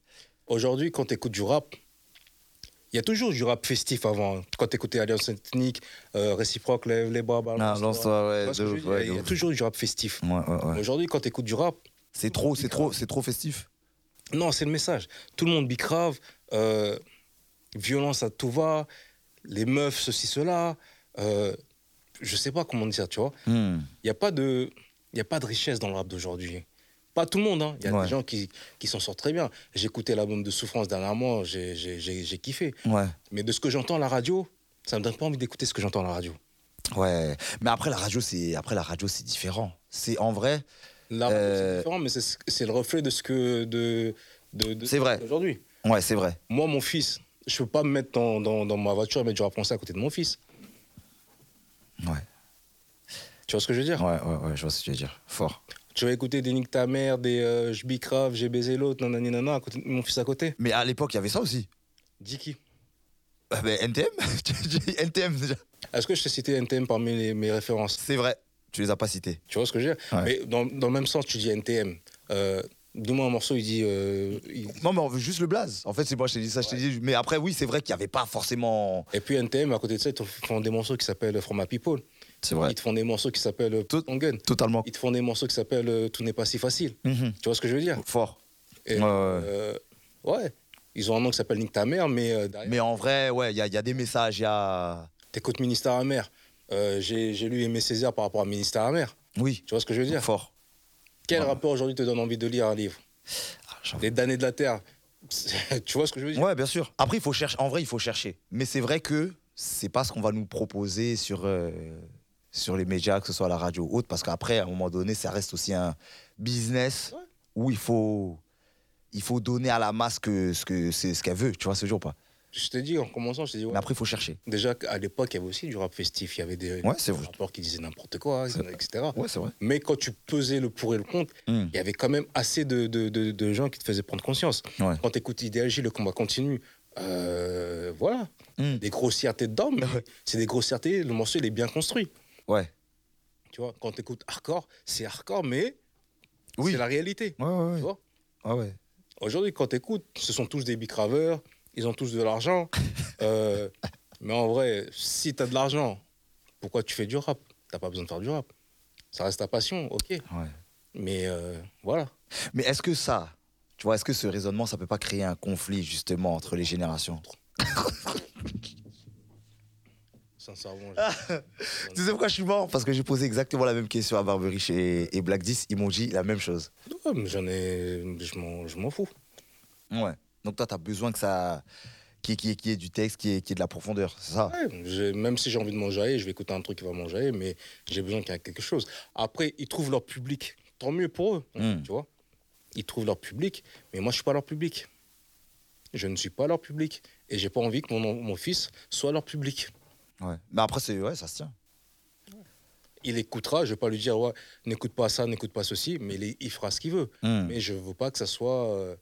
Aujourd'hui, quand tu écoutes du rap, il y a toujours du rap festif avant. Quand tu écoutais Alliance Ethnique, euh, Réciproque, Lève les bras, Non, lance-toi, Tu ouais. de ouf, Il y a toujours du rap festif. Ouais, ouais, ouais. Aujourd'hui, quand tu écoutes du rap, C'est trop, c'est trop, c'est trop festif. Non, c'est le message. Tout le monde bicrave, euh, violence à tout va, les meufs, ceci, cela. Euh, je sais pas comment dire, tu vois. Mhm. Il n'y a, pas de- y a pas de richesse dans le rap d'aujourd'hui. Pas tout le monde, hein. Il y a Ouais. des gens qui, qui s'en sortent très bien. J'ai écouté l'album de Souffrance dernièrement, j'ai- j'ai j'ai- j'ai kiffé. Ouais. Mais de ce que j'entends à la radio, ça me donne pas envie d'écouter ce que j'entends à la radio. Ouais. Mais après la radio, c'est après la radio, c'est différent. C'est en vrai, La radio, Euh, c'est différent, mais c'est c'est le reflet de ce que. de, de, de- C'est vrai. Aujourd'hui. ouais, c'est vrai. Moi, mon fils, je peux pas me mettre dans, dans, dans ma voiture et mettre du rap français à côté de mon fils. Ouais. Tu vois ce que je veux dire? Ouais, ouais, ouais, je vois ce que tu veux dire. Fort. Tu vas écouter des Nick ta mère, des euh, Je bicrave, j'ai baisé l'autre, nanani nana, à côté de mon fils à côté. Mais à l'époque, il y avait ça aussi. Dis qui Ah, NTM dis NTM déjà. Est-ce que je t'ai cité NTM parmi les- mes références? C'est vrai. Tu les as pas cités. Tu vois ce que je veux dire? Ouais. Mais dans, dans le même sens, tu dis NTM. Euh, Dis-moi un morceau, il dit. euh, il- Non, mais on veut juste le blaze. En fait, c'est moi, je t'ai dit ça, je t'ai dit. Mais après, oui, c'est vrai qu'il n'y avait pas forcément. Et puis NTM, à côté de ça, ils font des morceaux qui s'appellent From My People. C'est vrai. Ils te font des morceaux qui s'appellent Tout Gun. Totalement. Ils te font des morceaux qui s'appellent euh, Tout n'est pas si facile. Mhm. Tu vois ce que je veux dire? Fort. Et, Ouais, ouais. euh, ouais. Ils ont un nom qui s'appelle Nick ta mère, mais euh, Mais en vrai, ouais, il y, y a des messages, il y a. t'écoutes Ministère amer. Euh, J'ai lu Aimé Césaire par rapport à Ministère amer. Oui, Tu vois ce que je veux dire? Fort. Quel Ouais. rappeur aujourd'hui te donne envie de lire un livre? Ah. Les damnés de la Terre. tu vois ce que je veux dire? Ouais, bien sûr. Après, il faut chercher. En vrai, il faut chercher. Mais c'est vrai que c'est pas ce qu'on va nous proposer sur, euh, sur les médias, que ce soit à la radio ou autre, parce qu'après, à un moment donné, ça reste aussi un business Ouais. où il faut, il faut donner à la masse que, ce que c'est ce qu'elle veut, tu vois ce jour ou pas. Je t'ai dit en commençant, je dit, ouais. Mais après, il faut chercher. déjà à l'époque, il y avait aussi du rap festif, il y avait des, Ouais, des qui disaient n'importe quoi, etc. Ouais, c'est vrai. Mais quand tu pesais le pour et le contre, Hmm. il y avait quand même assez de, de, de- de gens qui te faisaient prendre conscience. Quand tu écoutes Idéal le combat continue, euh, voilà, Hmm. des grossièretés dedans, mais c'est des grossièretés, le morceau il est bien construit. Ouais. Tu vois, quand tu écoutes hardcore, c'est hardcore, mais Oui. c'est la réalité. Ouais, ouais, Tu vois Ouais, ouais. Aujourd'hui, quand tu écoutes, ce sont tous des bicraveurs, ils ont tous de l'argent. Euh, mais en vrai, si tu as de l'argent, pourquoi tu fais du rap? T'as pas besoin de faire du rap. Ça reste ta passion, ok. Ouais. Mais euh, voilà. Mais est-ce que ça, tu vois, est-ce que ce raisonnement, ça peut pas créer un conflit justement entre les générations? Sincèrement, Tu sais pourquoi je suis mort? Parce que j'ai posé exactement la même question à Barberich et, et Black 10. Ils m'ont dit la même chose. Ouais, mais j'en ai. Je m'en, je m'en fous. Ouais. Donc toi, tu as besoin que ça. Qui qui qui ait du texte, qui ait, qui de la profondeur. C'est ça? Ouais, même si j'ai envie de manger, je vais écouter un truc qui va manger, mais j'ai besoin qu'il y ait quelque chose. Après, ils trouvent leur public. Tant mieux pour eux, Mm. tu vois. Ils trouvent leur public, mais moi, je suis pas leur public. Je ne suis pas leur public. Et j'ai pas envie que mon, mon fils soit leur public. Ouais. Mais après, c'est ouais, ça se tient. Il écoutera, je vais pas lui dire, ouais, n'écoute pas ça, n'écoute pas ceci, mais il, il fera ce qu'il veut. Hmm. Mais je veux pas que ça soit. euh,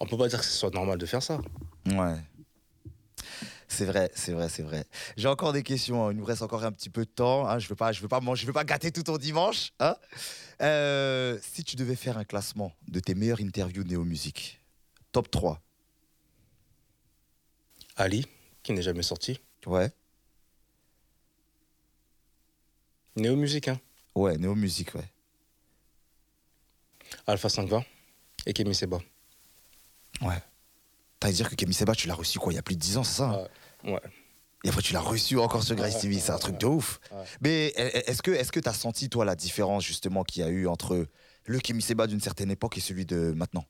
On peut pas dire que ce soit normal de faire ça. Ouais. C'est vrai, c'est vrai, c'est vrai. J'ai encore des questions. hein. Il nous reste encore un petit peu de temps. hein. Je ne veux pas, je veux pas, manger- je veux pas gâter tout ton dimanche. hein. Euh, si tu devais faire un classement de tes meilleures interviews néo musique, top 3. Ali, qui n'est jamais sorti. Ouais. Néo Musique, hein. Ouais, néo musique, ouais. Alpha 520 et Kemi Seba. Ouais. T'as à dire que Kemi Seba, tu l'as reçu quoi Il y a plus de 10 ans, c'est ça hein? Ouais. Ouais. Et après, tu l'as reçu encore sur Grace Ouais, TV. C'est un truc ouais. de ouf. Mais e- e- est-ce que est-ce que tu as senti, toi, la différence, justement, qu'il y a eu entre le Kemi Seba d'une certaine époque et celui de maintenant?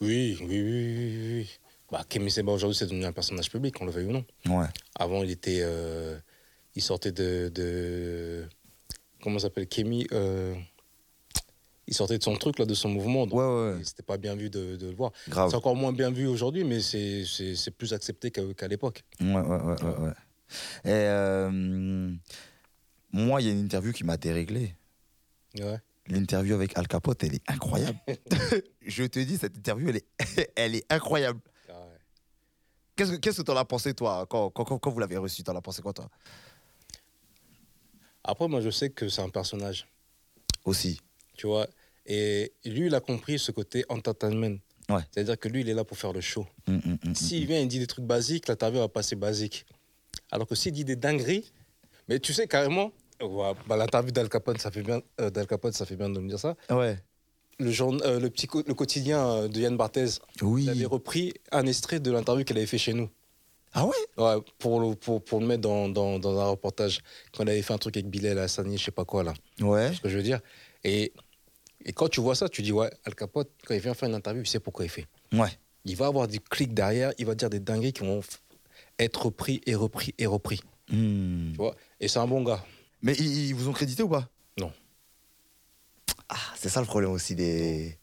Oui, oui, oui, oui, oui. Bah, Kemi Seba aujourd'hui c'est devenu un personnage public, on le veuille ou non. Ouais. Avant il était, euh, il sortait de, de comment s'appelle Kemi, euh, il sortait de son truc là, de son mouvement. Donc Ouais, ouais. C'était pas bien vu de, de le voir. Grave. C'est encore moins bien vu aujourd'hui, mais c'est c'est- plus accepté qu'à l'époque. Ouais, ouais, ouais, ouais, ouais. Et euh, moi, il y a une interview qui m'a déréglé. Ouais. L'interview avec Al Capote, elle est incroyable. Je te dis, cette interview, elle est, elle est incroyable. Qu'est-ce que que t'en as pensé, toi, quand, quand, vous l'avez reçu? T'en as pensé quoi, toi? Après, moi, je sais que c'est un personnage, Aussi. tu vois? Et lui, il a compris ce côté entertainment. Ouais. C'est-à-dire que lui, il est là pour faire le show. Hum, hum, hum. S'il vient, il dit des trucs basiques, l'interview va passer basique. Alors que s'il dit des dingueries, mais tu sais carrément, ouais, bah, l'interview d'Al Capone, ça fait bien, euh, d'Al Capone, ça fait bien de me dire ça. Ouais. Le, euh, le petit co- le quotidien euh, de Yann Barthez, Oui. il avait repris un extrait de l'interview qu'il avait fait chez nous. Ah ouais? Ouais, pour, le, pour, pour le mettre dans, dans, dans un reportage. Quand il avait fait un truc avec Bilal Hassani, je sais pas quoi là. Ouais. ce que je veux dire? Et, et quand tu vois ça, tu dis, ouais, Al Capote, quand il vient faire une interview, il sait pourquoi il fait. Ouais. Il va avoir du clic derrière, il va dire des dingueries qui vont être repris et repris et repris. Hum. Tu vois? Et c'est un bon gars. Mais ils, ils vous ont crédité ou pas? Non. Ah, c'est ça le problème aussi des.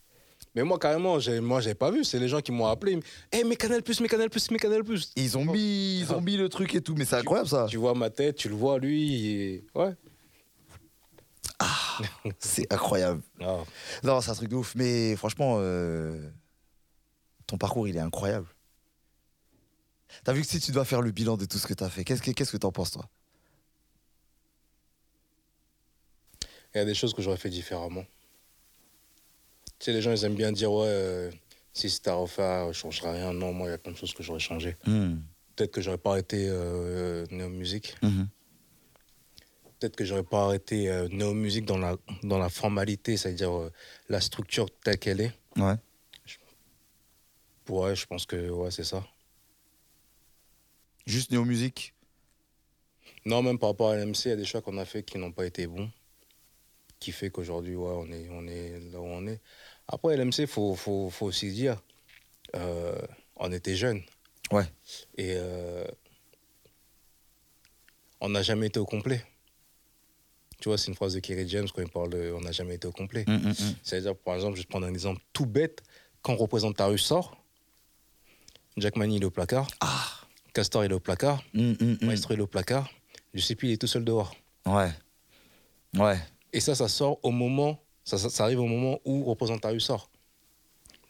Mais moi, carrément, j'ai- moi, j'avais pas vu. C'est les gens qui m'ont appelé. Hé, hey, mais Canal Plus, mais Canal Plus, mais Canal Plus. Ils ont mis, ils ont mis le truc et tout, mais c'est incroyable ça. Tu vois ma tête, tu le vois, lui. et- Ouais. C'est incroyable. Ah. Non, c'est un truc de ouf. Mais franchement, euh, ton parcours, il est incroyable. T'as vu que si tu dois faire le bilan de tout ce que t'as fait, qu'est-ce que qu'est-ce que t'en penses, toi? Il y a des choses que j'aurais fait différemment. Tu sais, les gens, ils aiment bien dire, ouais, euh, si c'était à refaire, je changerais rien. Non, moi, il y a plein de choses que j'aurais changé. Hum, Peut-être que j'aurais pas arrêté euh, néo-musique. mhm. Peut-être que j'aurais pas arrêté euh, néo-musique dans la, dans la formalité, c'est-à-dire euh, la structure telle qu'elle est. Ouais. Ouais, je pense que ouais, c'est ça. Juste néo musique. Non, même par rapport à l'MC, il y a des choix qu'on a fait qui n'ont pas été bons, qui fait qu'aujourd'hui, ouais, on est, on est là où on est. Après, l'MC, il faut, faut, faut aussi dire, euh, on était jeunes. Ouais. Et euh, on n'a jamais été au complet. Tu vois, c'est une phrase de Kerry James quand il parle de on n'a jamais été au complet. Mm, mm, mm. C'est-à-dire, par exemple, je vais te prendre un exemple tout bête. Quand représente ta rue sort, Jack Mani il est au placard, Ah. Castor il est au placard. Maestro il est au placard, Giuseppe il est tout seul dehors. Ouais. Ouais. Et ça, ça sort au moment, ça, ça, ça arrive au moment où représente ta rue sort.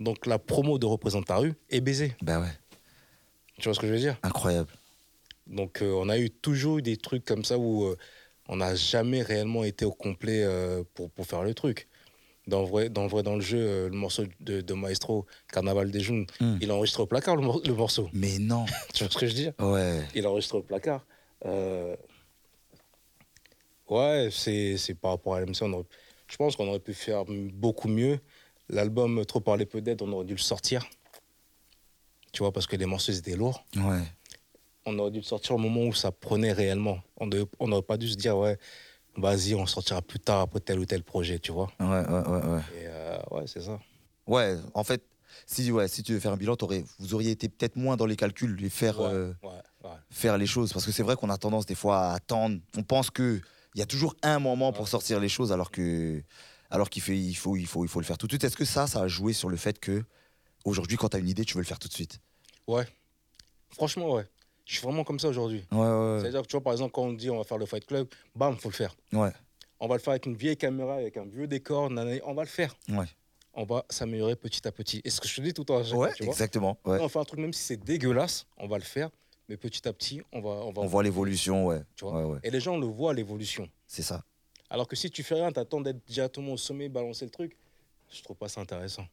Donc la promo de représente ta rue est baisée. Ben ouais. Tu vois ce que je veux dire? Incroyable. Donc euh, on a eu toujours eu des trucs comme ça où euh, on n'a jamais réellement été au complet euh, pour, pour faire le truc. Dans le vrai, dans le, vrai, dans le jeu, le morceau de, de Maestro, Carnaval des Jeunes, Mm. il a enregistré au placard le, mor- le morceau. Mais non. Tu vois ce que je veux dire Ouais. Il a enregistré au placard. Ouais, c'est c'est par rapport à l'MC. on aurait- Je pense qu'on aurait pu faire beaucoup mieux. L'album Trop parler peu d'aide, on aurait dû le sortir. Tu vois, parce que les morceaux étaient lourds. Ouais. On aurait dû le sortir au moment où ça prenait réellement. On n'aurait pas dû se dire, ouais, vas-y, on sortira plus tard après tel ou tel projet, tu vois. Ouais, ouais, ouais, ouais. Et euh, ouais, c'est ça. Ouais, en fait, si, ouais, si tu veux faire un bilan, vous auriez été peut-être moins dans les calculs et faire, Ouais, euh, ouais, ouais. faire les choses. Parce que c'est vrai qu'on a tendance des fois à attendre. On pense que il y a toujours un moment pour sortir les choses alors que alors qu'il fait, il faut, il faut, il faut le faire tout de suite. Est-ce que ça, ça a joué sur le fait que aujourd'hui, quand tu as une idée, tu veux le faire tout de suite? Ouais. Franchement, ouais. Je suis vraiment comme ça aujourd'hui. Ouais, ouais, C'est-à-dire que tu vois, par exemple, quand on dit on va faire le Fight Club, bam, faut le faire. ouais. On va le faire avec une vieille caméra, avec un vieux décor, nanana, on va le faire. Ouais, On va s'améliorer petit à petit. Et ce que je te dis tout le temps, ouais, vois. exactement. Ouais. On va faire un truc, même si c'est dégueulasse, on va le faire. Mais petit à petit, on va. On va On voit l'évolution, ouais. Tu vois? Ouais, ouais. Et les gens le voient, l'évolution. C'est ça. Alors que si tu fais rien, t'attends d'être directement au sommet, balancer le truc, je trouve pas ça intéressant.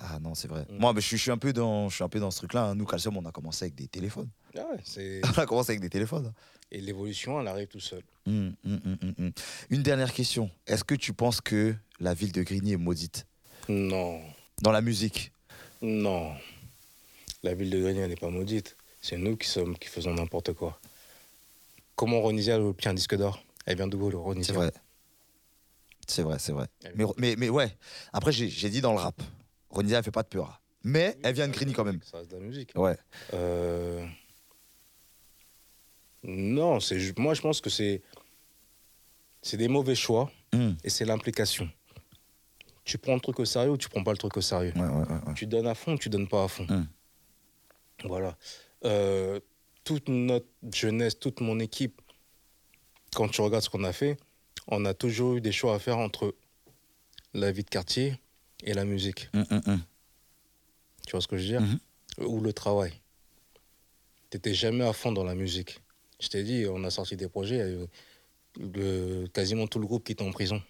Ah non, c'est vrai. Mm. Moi, mais je, suis, je suis un peu dans, je suis un peu dans ce truc-là. hein. Nous, Calcium, on a commencé avec des téléphones. Ah ouais, on a commencé avec des téléphones. hein. Et l'évolution, elle arrive tout seul. Hum, hum. Une dernière question. Est-ce que tu penses que la ville de Grigny est maudite? Non, dans la musique? Non. La ville de Grigny, elle n'est pas maudite. C'est nous qui sommes, qui faisons n'importe quoi. Comment Ronisia a obtient un disque d'or Elle vient d'où, Ronisia C'est vrai. C'est vrai, c'est vrai. Mais, vient- mais, mais ouais, après, j'ai dit dans le rap. Ronisia, elle fait pas de peur. Mais elle vient de Grigny quand même. Ça reste de la musique. Ouais. Euh, Non, c'est moi je pense que c'est c'est des mauvais choix Hum. et c'est l'implication. Tu prends le truc au sérieux ou tu prends pas le truc au sérieux. Ouais, ouais, ouais, ouais. Tu donnes à fond ou tu donnes pas à fond. Hum. Voilà. Euh, toute notre jeunesse, toute mon équipe, quand tu regardes ce qu'on a fait, on a toujours eu des choix à faire entre la vie de quartier et la musique. Hum, hum, hum. Tu vois ce que je veux dire? Ou le travail. T'étais jamais à fond dans la musique. Je t'ai dit, on a sorti des projets, euh, le- quasiment tout le groupe qui est en prison.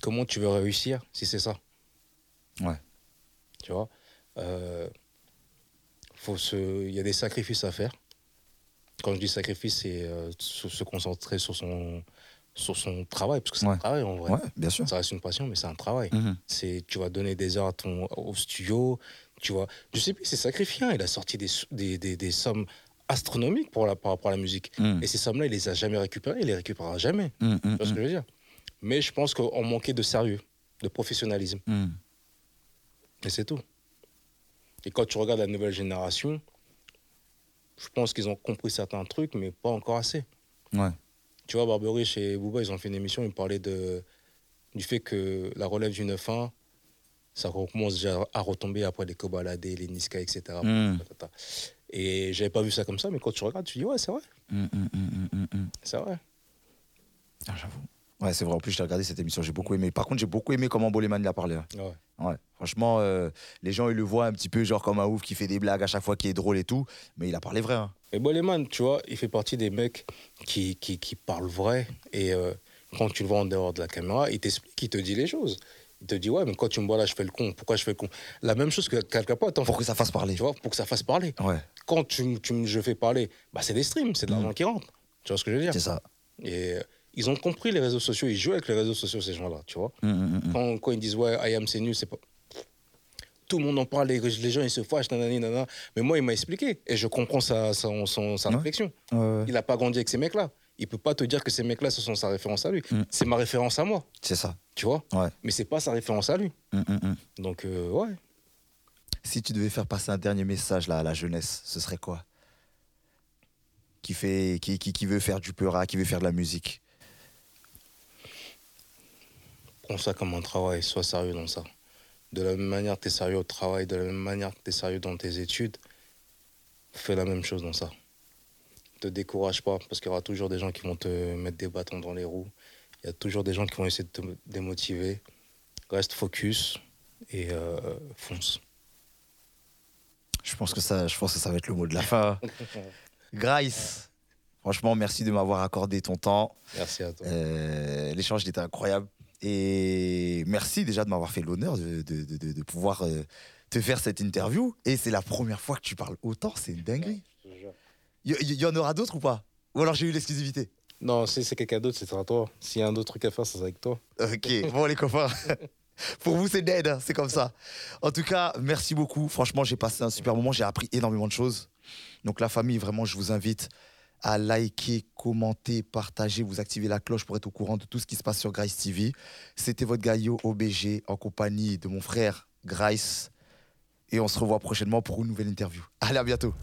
Comment tu veux réussir si c'est ça? Ouais. Tu vois? Euh, faut se... Il y a des sacrifices à faire. Quand je dis sacrifice, c'est euh, se, se concentrer sur son, sur son travail, parce que c'est Ouais. un travail en vrai. Ouais, bien sûr. Ça reste une passion, mais c'est un travail. Mhm. C'est, tu vas donner des heures à ton, au studio, tu vois. Je sais plus, c'est sacrifiant. Il a sorti des, des, des, des sommes astronomiques pour la, par rapport à la musique. Hum. Et ces sommes-là, il les a jamais récupérées, il les récupérera jamais. Tu vois ce hum. que je veux dire? Mais je pense qu'on manquait de sérieux, de professionnalisme. Et c'est tout. Et quand tu regardes la nouvelle génération, je pense qu'ils ont compris certains trucs, mais pas encore assez. Ouais. Tu vois, Barbery chez Booba, ils ont fait une émission, ils parlaient de, du fait que la relève du 9-1, ça commence déjà à retomber après les Kobalade, les Niska, etc. Mm. Et j'avais pas vu ça comme ça, mais quand tu regardes, tu dis, ouais, c'est vrai, hum, hum, hum. c'est vrai. Ah, J'avoue. Ouais, c'est vrai. En plus, j'ai regardé cette émission, j'ai beaucoup aimé. Par contre, j'ai beaucoup aimé comment Boleman il a parlé. hein. Ouais. Ouais. Franchement, euh, les gens, ils le voient un petit peu genre comme un ouf qui fait des blagues à chaque fois, qui est drôle et tout. Mais il a parlé vrai. hein. Et Boleman, tu vois, il fait partie des mecs qui, qui, qui parlent vrai. Et euh, quand tu le vois en dehors de la caméra, il t'explique, il te dit les choses. Il te dit, ouais, mais quand tu me vois là, je fais le con. Pourquoi je fais le con? La même chose que quelqu'un pas, Pour que ça fasse parler. tu vois, pour que ça fasse parler. Ouais, Quand tu, tu, je fais parler, bah, c'est des streams, c'est de l'argent qui rentre. Tu vois ce que je veux dire? C'est ça. Et euh, ils ont compris les réseaux sociaux, ils jouent avec les réseaux sociaux, ces gens-là, tu vois. Hum, hum, hum. Quand, quand ils disent, ouais, IAM, c'est nul, c'est pas. Tout le monde en parle, les, les gens, ils se fâchent, nanani, nanana. Mais moi, il m'a expliqué. Et je comprends sa, son- son- sa Ouais. réflexion. Ouais, ouais. Il n'a pas grandi avec ces mecs-là. Il peut pas te dire que ces mecs-là, ce sont sa référence à lui. Mm. C'est ma référence à moi, C'est ça. tu vois. Ouais. Mais c'est pas sa référence à lui. Donc, euh, ouais. Si tu devais faire passer un dernier message là, à la jeunesse, ce serait quoi? Qui, fait, qui, qui, qui veut faire du peura, qui veut faire de la musique? Prends ça comme un travail, sois sérieux dans ça. De la même manière que tu es sérieux au travail, de la même manière que tu es sérieux dans tes études, fais la même chose dans ça. Te décourage pas, parce qu'il y aura toujours des gens qui vont te mettre des bâtons dans les roues. Il y a toujours des gens qui vont essayer de te démotiver. Reste focus et euh, fonce. Je pense, que ça, je pense que ça va être le mot de la fin. Grice, franchement, merci de m'avoir accordé ton temps. Merci à toi. Euh, L'échange était incroyable. Et merci déjà de m'avoir fait l'honneur de, de, de, de pouvoir euh, te faire cette interview. Et c'est la première fois que tu parles autant, c'est une dinguerie. Il y, y, en aura d'autres ou pas? Ou alors j'ai eu l'exclusivité? Non, si c'est quelqu'un d'autre, c'est à toi. S'il y a un autre truc à faire, c'est avec toi. Ok, bon les copains. Pour vous, c'est dead, hein, c'est comme ça. En tout cas, merci beaucoup. Franchement, j'ai passé un super moment, j'ai appris énormément de choses. Donc la famille, vraiment, je vous invite à liker, commenter, partager, vous activer la cloche pour être au courant de tout ce qui se passe sur Grace TV. C'était votre Gaillot OBG en compagnie de mon frère Grace. Et on se revoit prochainement pour une nouvelle interview. Allez, à bientôt.